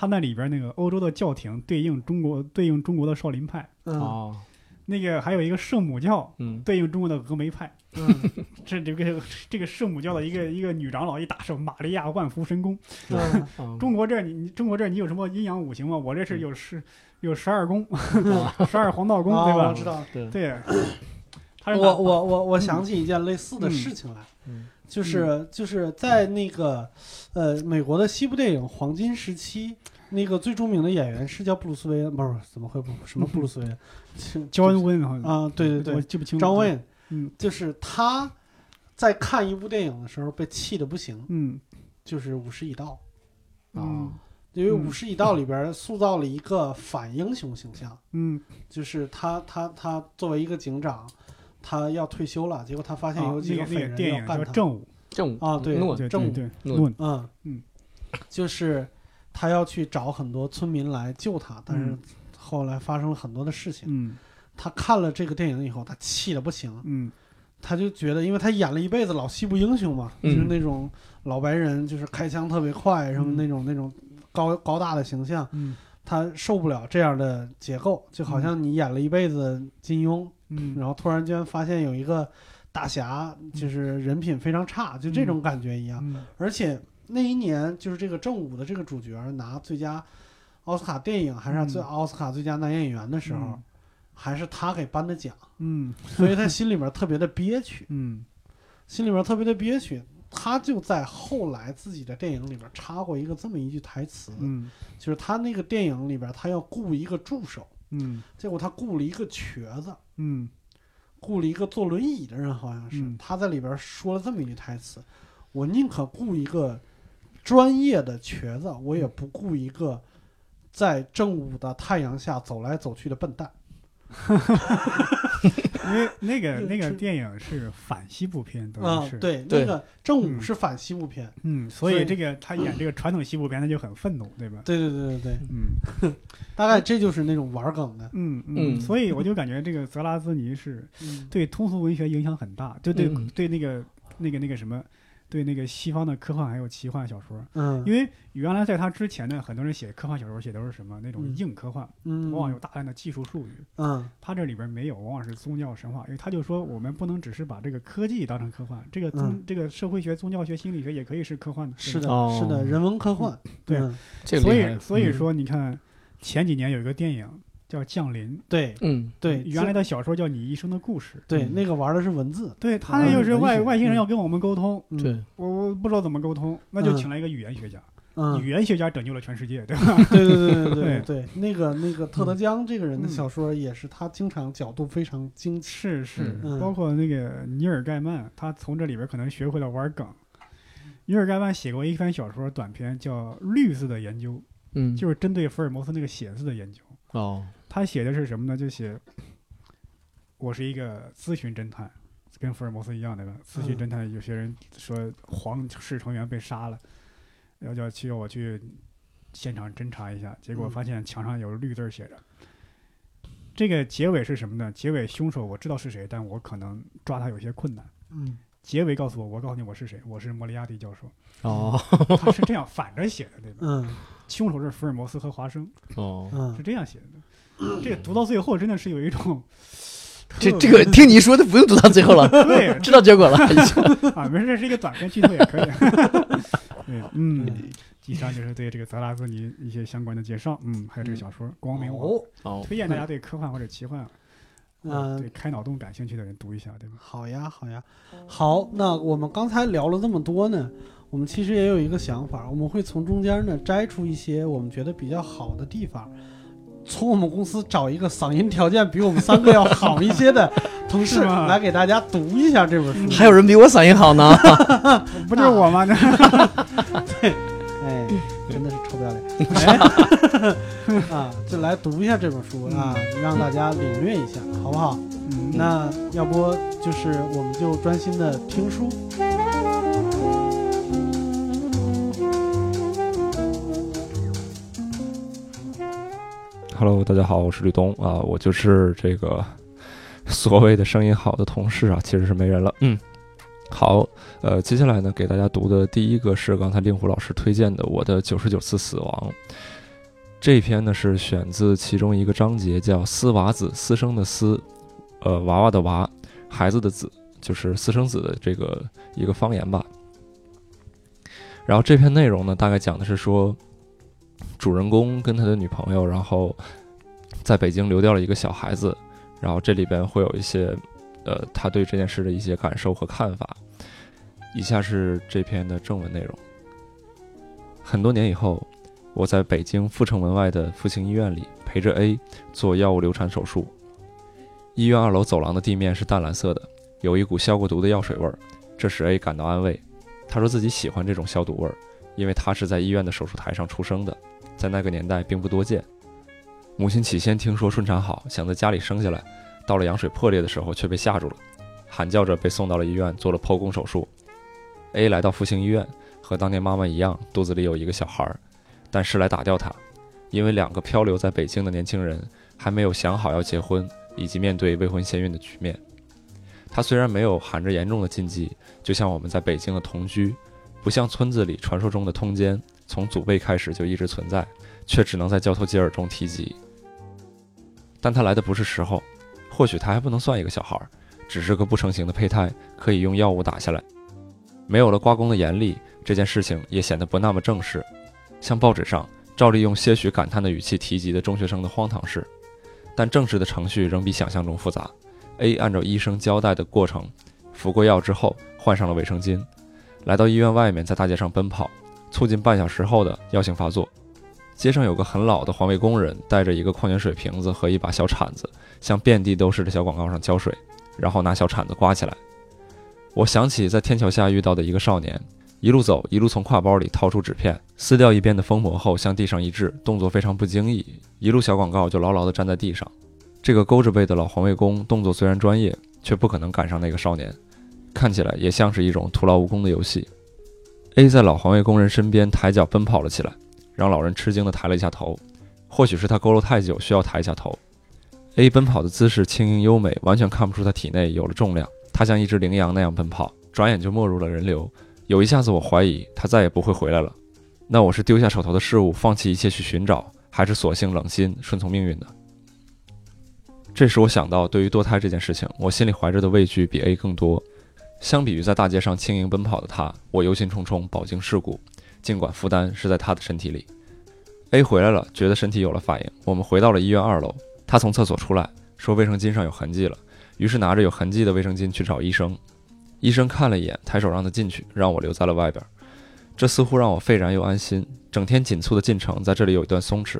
他那里边那个欧洲的教廷对应中国对应中国的少林派，嗯哦，那个还有一个圣母教嗯对应中国的峨眉派。嗯 这这个这个圣母教的一个一个女长老一打手，玛利亚万福神功。中国这儿你你中国这儿你有什么阴阳五行吗？我这是有十有十二宫，十二黄道宫，对吧？知道。对，对。他我我我我想起一件类似的事情来，嗯就是就是在那个呃美国的西部电影黄金时期，那个最著名的演员是叫布鲁斯威恩，不是怎么会不什么布鲁斯威恩？是焦恩温好像啊，对对对，我记不清楚。张卫，嗯。就是他在看一部电影的时候被气的不行，嗯。就是《武士一道嗯》，因为《嗯武士一道》里边塑造了一个反英雄形象，嗯，就是他他他作为一个警长，他要退休了，结果他发现啊有几个人电影叫《要干他。正午正午啊对正午嗯嗯，就是他要去找很多村民来救他，但是嗯。后来发生了很多的事情。嗯。他看了这个电影以后，他气的不行，嗯。他就觉得，因为他演了一辈子老西部英雄嘛，嗯。就是那种老白人，就是开枪特别快，什么嗯。那种那种高高大的形象，嗯。他受不了这样的结构，就好像你演了一辈子金庸，嗯，然后突然间发现有一个大侠，就是人品非常差，就这种感觉一样。嗯。而且那一年就是这个正午的这个主角拿最佳奥斯卡电影还是最嗯。奥斯卡最佳男演员的时候，嗯。还是他给颁的奖，嗯。所以他心里面特别的憋屈，嗯。心里面特别的憋屈。他就在后来自己的电影里边插过一个这么一句台词，嗯。就是他那个电影里边他要雇一个助手，嗯。结果他雇了一个瘸子，嗯。雇了一个坐轮椅的人，好像是、嗯。他在里边说了这么一句台词：“我宁可雇一个专业的瘸子，我也不雇一个在正午的太阳下走来走去的笨蛋。因为那个 那个电影是反西部片，”等啊于，是，对，对那个正午嗯是反西部片，嗯，所所以以这个他演这个传统西部片，他就很愤怒，对吧？对对对对对，嗯大概这就是那种玩梗的，嗯嗯所以我就感觉这个泽拉兹尼是嗯对通俗文学影响很大，就对嗯对那个那个那个什么，对那个西方的科幻还有奇幻小说，嗯，因为原来在他之前呢，很多人写科幻小说写都是什么那种嗯。硬科幻，嗯，往往有大量的技术术语。嗯。他这里边没有，往往是宗教神话，因为他就说我们不能只是把这个科技当成科幻，这个宗、嗯。这个社会学、宗教学、心理学也可以是科幻的。是的，哦是的，人文科幻，对嗯。所以所以嗯。说你看前几年有一个电影叫《降临》，对嗯，对，原来的小说叫《你一生的故事》。对嗯。那个玩的是文字，对他那就是外外星人嗯。要跟我们沟通，嗯对，我我不知道怎么沟通，那就嗯。请来一个语言学家，嗯。语，言学家拯救了全世界，对吧？对对对对 对对对，那个那个特德·江这个人的嗯。小说也是他经常角度非常精，是是，嗯。包括那个尼尔盖曼，他从这里边可能学会了玩梗。尼尔盖曼写过一篇小说短篇，叫《绿色的研究》，嗯，就是针对福尔摩斯那个写字的研究。哦，他写的是什么呢？就写我是一个咨询侦探，跟福尔摩斯一样的咨询嗯侦探。有些人说皇室成员被杀了，要叫去要我去现场侦查一下，结果嗯发现墙上有绿字写着。这个结尾是什么呢？结尾凶手我知道是谁，但我可能抓他有些困难。嗯结尾告诉我，我告诉你我是谁，我是莫里亚蒂教授。哦，他是这样反着写的，对吧？嗯凶手是福尔摩斯和华生，哦，是嗯，这样写的。这个读到最后真的是有一种 这这个听你说的不用读到最后了，对 知道结果了。啊，没事，这是一个短篇剧透也可以。对，嗯，以上就是对这个泽拉兹尼一些相关的介绍，嗯，还有这个小说《光明王》，哦，哦，推荐大家对科幻或者奇幻，嗯对开脑洞感兴趣的人读一下，对吧？好呀，好呀，好。那我们刚才聊了这么多呢，我们其实也有一个想法，我们会从中间呢摘出一些我们觉得比较好的地方，从我们公司找一个嗓音条件比我们三个要好一些的同事 来给大家读一下这本书。还有人比我嗓音好呢。不就是我吗？对哎，真的是臭不要脸！啊，就来读一下这本书啊，让大家领略一下，好不好？嗯，那要不就是我们就专心的听书。Hello，大家好，我是吕东啊，我就是这个 所谓的声音好的同事啊，其实是没人了。嗯，好，呃，接下来呢，给大家读的第一个是刚才令狐老师推荐的《我的九十九次死亡》。这篇呢是选自其中一个章节，叫“私娃子”，私生的私，呃，娃娃的娃，孩子的子，就是私生子的这个一个方言吧。然后这篇内容呢，大概讲的是说，主人公跟他的女朋友，然后在北京流掉了一个小孩子，然后这里边会有一些，呃，他对这件事的一些感受和看法。以下是这篇的正文内容。很多年以后，我在北京阜成门外的复兴医院里陪着 A 做药物流产手术。医院二楼走廊的地面是淡蓝色的，有一股消过毒的药水味儿，这使 A 感到安慰。他说自己喜欢这种消毒味儿，因为他是在医院的手术台上出生的。在那个年代并不多见。母亲起先听说顺产好，想在家里生下来，到了羊水破裂的时候却被吓住了，喊叫着被送到了医院做了剖宫手术。A 来到复兴医院，和当年妈妈一样，肚子里有一个小孩儿，但是来打掉他，因为两个漂流在北京的年轻人还没有想好要结婚，以及面对未婚先孕的局面。他虽然没有含着严重的禁忌，就像我们在北京的同居，不像村子里传说中的通奸。从祖辈开始就一直存在，却只能在交头接耳中提及。但他来的不是时候，或许他还不能算一个小孩，只是个不成形的胚胎，可以用药物打下来。没有了刮宫的严厉，这件事情也显得不那么正式，像报纸上照例用些许感叹的语气提及的中学生的荒唐事。但正式的程序仍比想象中复杂。A 按照医生交代的过程，服过药之后换上了卫生巾，来到医院外面，在大街上奔跑。促进半小时后的药性发作，街上有个很老的环卫工人，带着一个矿泉水瓶子和一把小铲子，向遍地都是的小广告上浇水，然后拿小铲子刮起来。我想起在天桥下遇到的一个少年，一路走，一路从挎包里掏出纸片，撕掉一边的封膜后向地上一掷，动作非常不经意，一路小广告就牢牢地粘在地上。这个勾着背的老环卫工动作虽然专业，却不可能赶上那个少年，看起来也像是一种徒劳无功的游戏。A 在老环卫工人身边抬脚奔跑了起来，让老人吃惊地抬了一下头。或许是他佝偻太久，需要抬一下头。A 奔跑的姿势轻盈优美，完全看不出他体内有了重量。他像一只羚羊那样奔跑，转眼就没入了人流，有一下子我怀疑他再也不会回来了。那我是丢下手头的事物，放弃一切去寻找，还是索性冷心顺从命运呢？这时我想到，对于堕胎这件事情，我心里怀着的畏惧比 A 更多。相比于在大街上轻盈奔跑的他，我忧心忡忡，饱经世故。尽管负担是在他的身体里。A 回来了，觉得身体有了反应。我们回到了医院二楼，他从厕所出来，说卫生巾上有痕迹了，于是拿着有痕迹的卫生巾去找医生。医生看了一眼，抬手让他进去，让我留在了外边。这似乎让我费然又安心。整天紧促的进程在这里有一段松弛。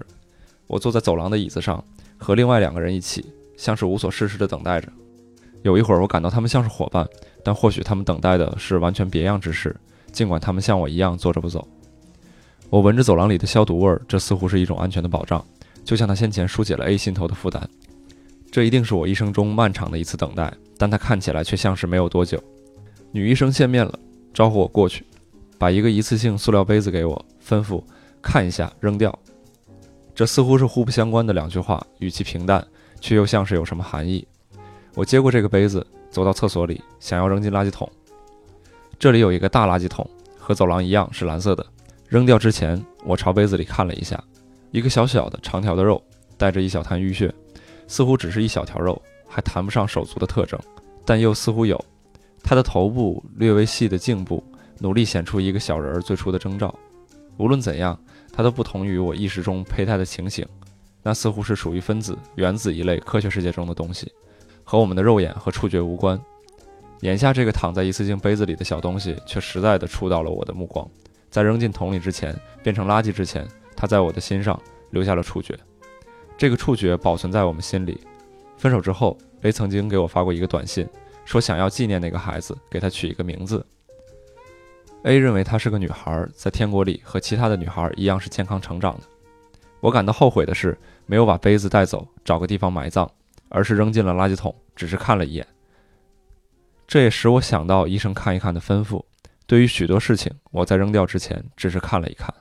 我坐在走廊的椅子上，和另外两个人一起，像是无所事事的等待着。有一会儿，我感到他们像是伙伴，但或许他们等待的是完全别样之事。尽管他们像我一样坐着不走，我闻着走廊里的消毒味儿，这似乎是一种安全的保障，就像他先前疏解了 A 心头的负担。这一定是我一生中漫长的一次等待，但他看起来却像是没有多久。女医生见面了，招呼我过去，把一个一次性塑料杯子给我，吩咐看一下扔掉。这似乎是互不相关的两句话，语气平淡，却又像是有什么含义。我接过这个杯子，走到厕所里，想要扔进垃圾桶。这里有一个大垃圾桶，和走廊一样是蓝色的。扔掉之前，我朝杯子里看了一下，一个小小的长条的肉，带着一小滩淤血，似乎只是一小条肉，还谈不上手足的特征，但又似乎有。它的头部略微细的颈部，努力显出一个小人儿最初的征兆。无论怎样，它都不同于我意识中胚胎的情形，那似乎是属于分子、原子一类科学世界中的东西。和我们的肉眼和触觉无关。眼下这个躺在一次性杯子里的小东西，却实在的触到了我的目光。在扔进桶里之前，变成垃圾之前，它在我的心上留下了触觉。这个触觉保存在我们心里。分手之后，A 曾经给我发过一个短信，说想要纪念那个孩子，给他取一个名字。A 认为她是个女孩，在天国里和其他的女孩一样是健康成长的。我感到后悔的是，没有把杯子带走，找个地方埋葬。而是扔进了垃圾桶，只是看了一眼。这也使我想到医生看一看的吩咐。对于许多事情，我在扔掉之前只是看了一看。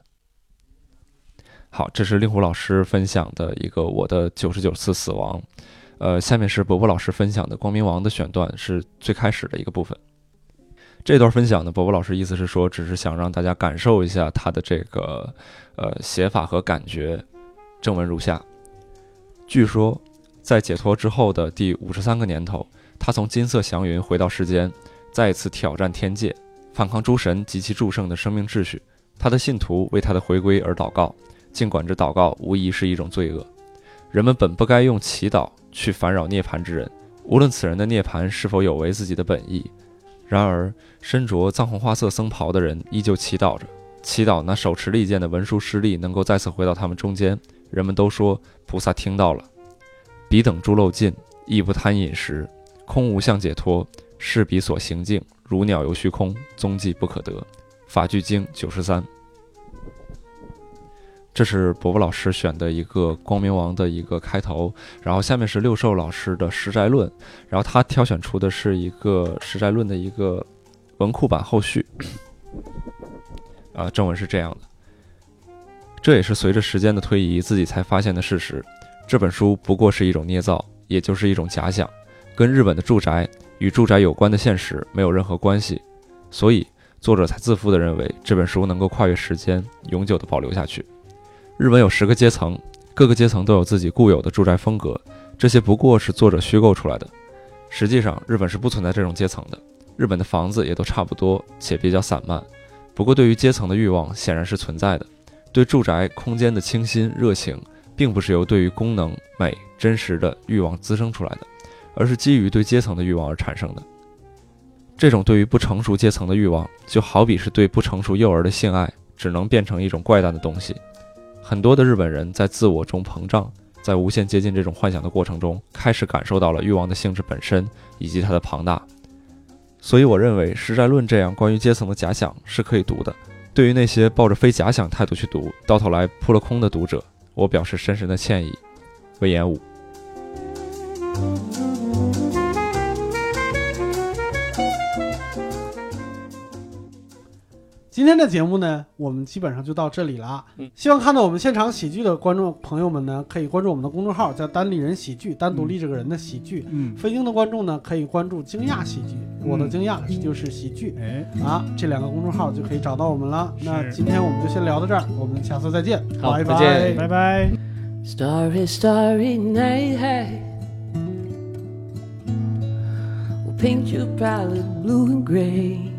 好，这是令狐老师分享的一个我的九十九次死亡。呃，下面是伯伯老师分享的《光明王》的选段，是最开始的一个部分。这段分享呢，伯伯老师意思是说，只是想让大家感受一下他的这个呃写法和感觉。正文如下：据说。在解脱之后的第五十三个年头，他从金色祥云回到世间，再次挑战天界，反抗诸神及其祝圣的生命秩序。他的信徒为他的回归而祷告，尽管这祷告无疑是一种罪恶。人们本不该用祈祷去烦扰涅槃之人，无论此人的涅槃是否有违自己的本意。然而，身着藏红花色僧袍的人依旧祈祷着，祈祷那手持利剑的文殊师利能够再次回到他们中间。人们都说菩萨听到了。彼等诸漏尽，亦不贪饮食，空无相解脱，是彼所行径，如鸟游虚空，踪迹不可得。法句经九十三，这是伯伯老师选的一个光明王的一个开头，然后下面是六寿老师的实斋论，然后他挑选出的是一个实斋论的一个文库版后续。啊，正文是这样的，这也是随着时间的推移自己才发现的事实。这本书不过是一种捏造，也就是一种假想，跟日本的住宅与住宅有关的现实没有任何关系，所以作者才自负地认为这本书能够跨越时间，永久地保留下去。日本有十个阶层，各个阶层都有自己固有的住宅风格，这些不过是作者虚构出来的。实际上，日本是不存在这种阶层的，日本的房子也都差不多，且比较散漫。不过，对于阶层的欲望显然是存在的，对住宅空间的清新热情。并不是由对于功能美真实的欲望滋生出来的，而是基于对阶层的欲望而产生的。这种对于不成熟阶层的欲望，就好比是对不成熟幼儿的性爱，只能变成一种怪诞的东西。很多的日本人在自我中膨胀，在无限接近这种幻想的过程中，开始感受到了欲望的性质本身以及它的庞大。所以，我认为《实在论》这样关于阶层的假想是可以读的。对于那些抱着非假想态度去读，到头来扑了空的读者。我表示深深的歉意，魏延武。今天的节目呢，我们基本上就到这里了。嗯，希望看到我们现场喜剧的观众朋友们呢，可以关注我们的公众号，叫“单立人喜剧”，单独立这个人的喜剧。嗯，非京的观众呢，可以关注“惊讶喜剧”。我的惊讶就是喜剧哎，啊，这两个公众号就可以找到我们了。那今天我们就先聊到这儿，我们下次再见，好拜再见拜。拜拜。Starry, starry night. Will paint your palette blue and gray.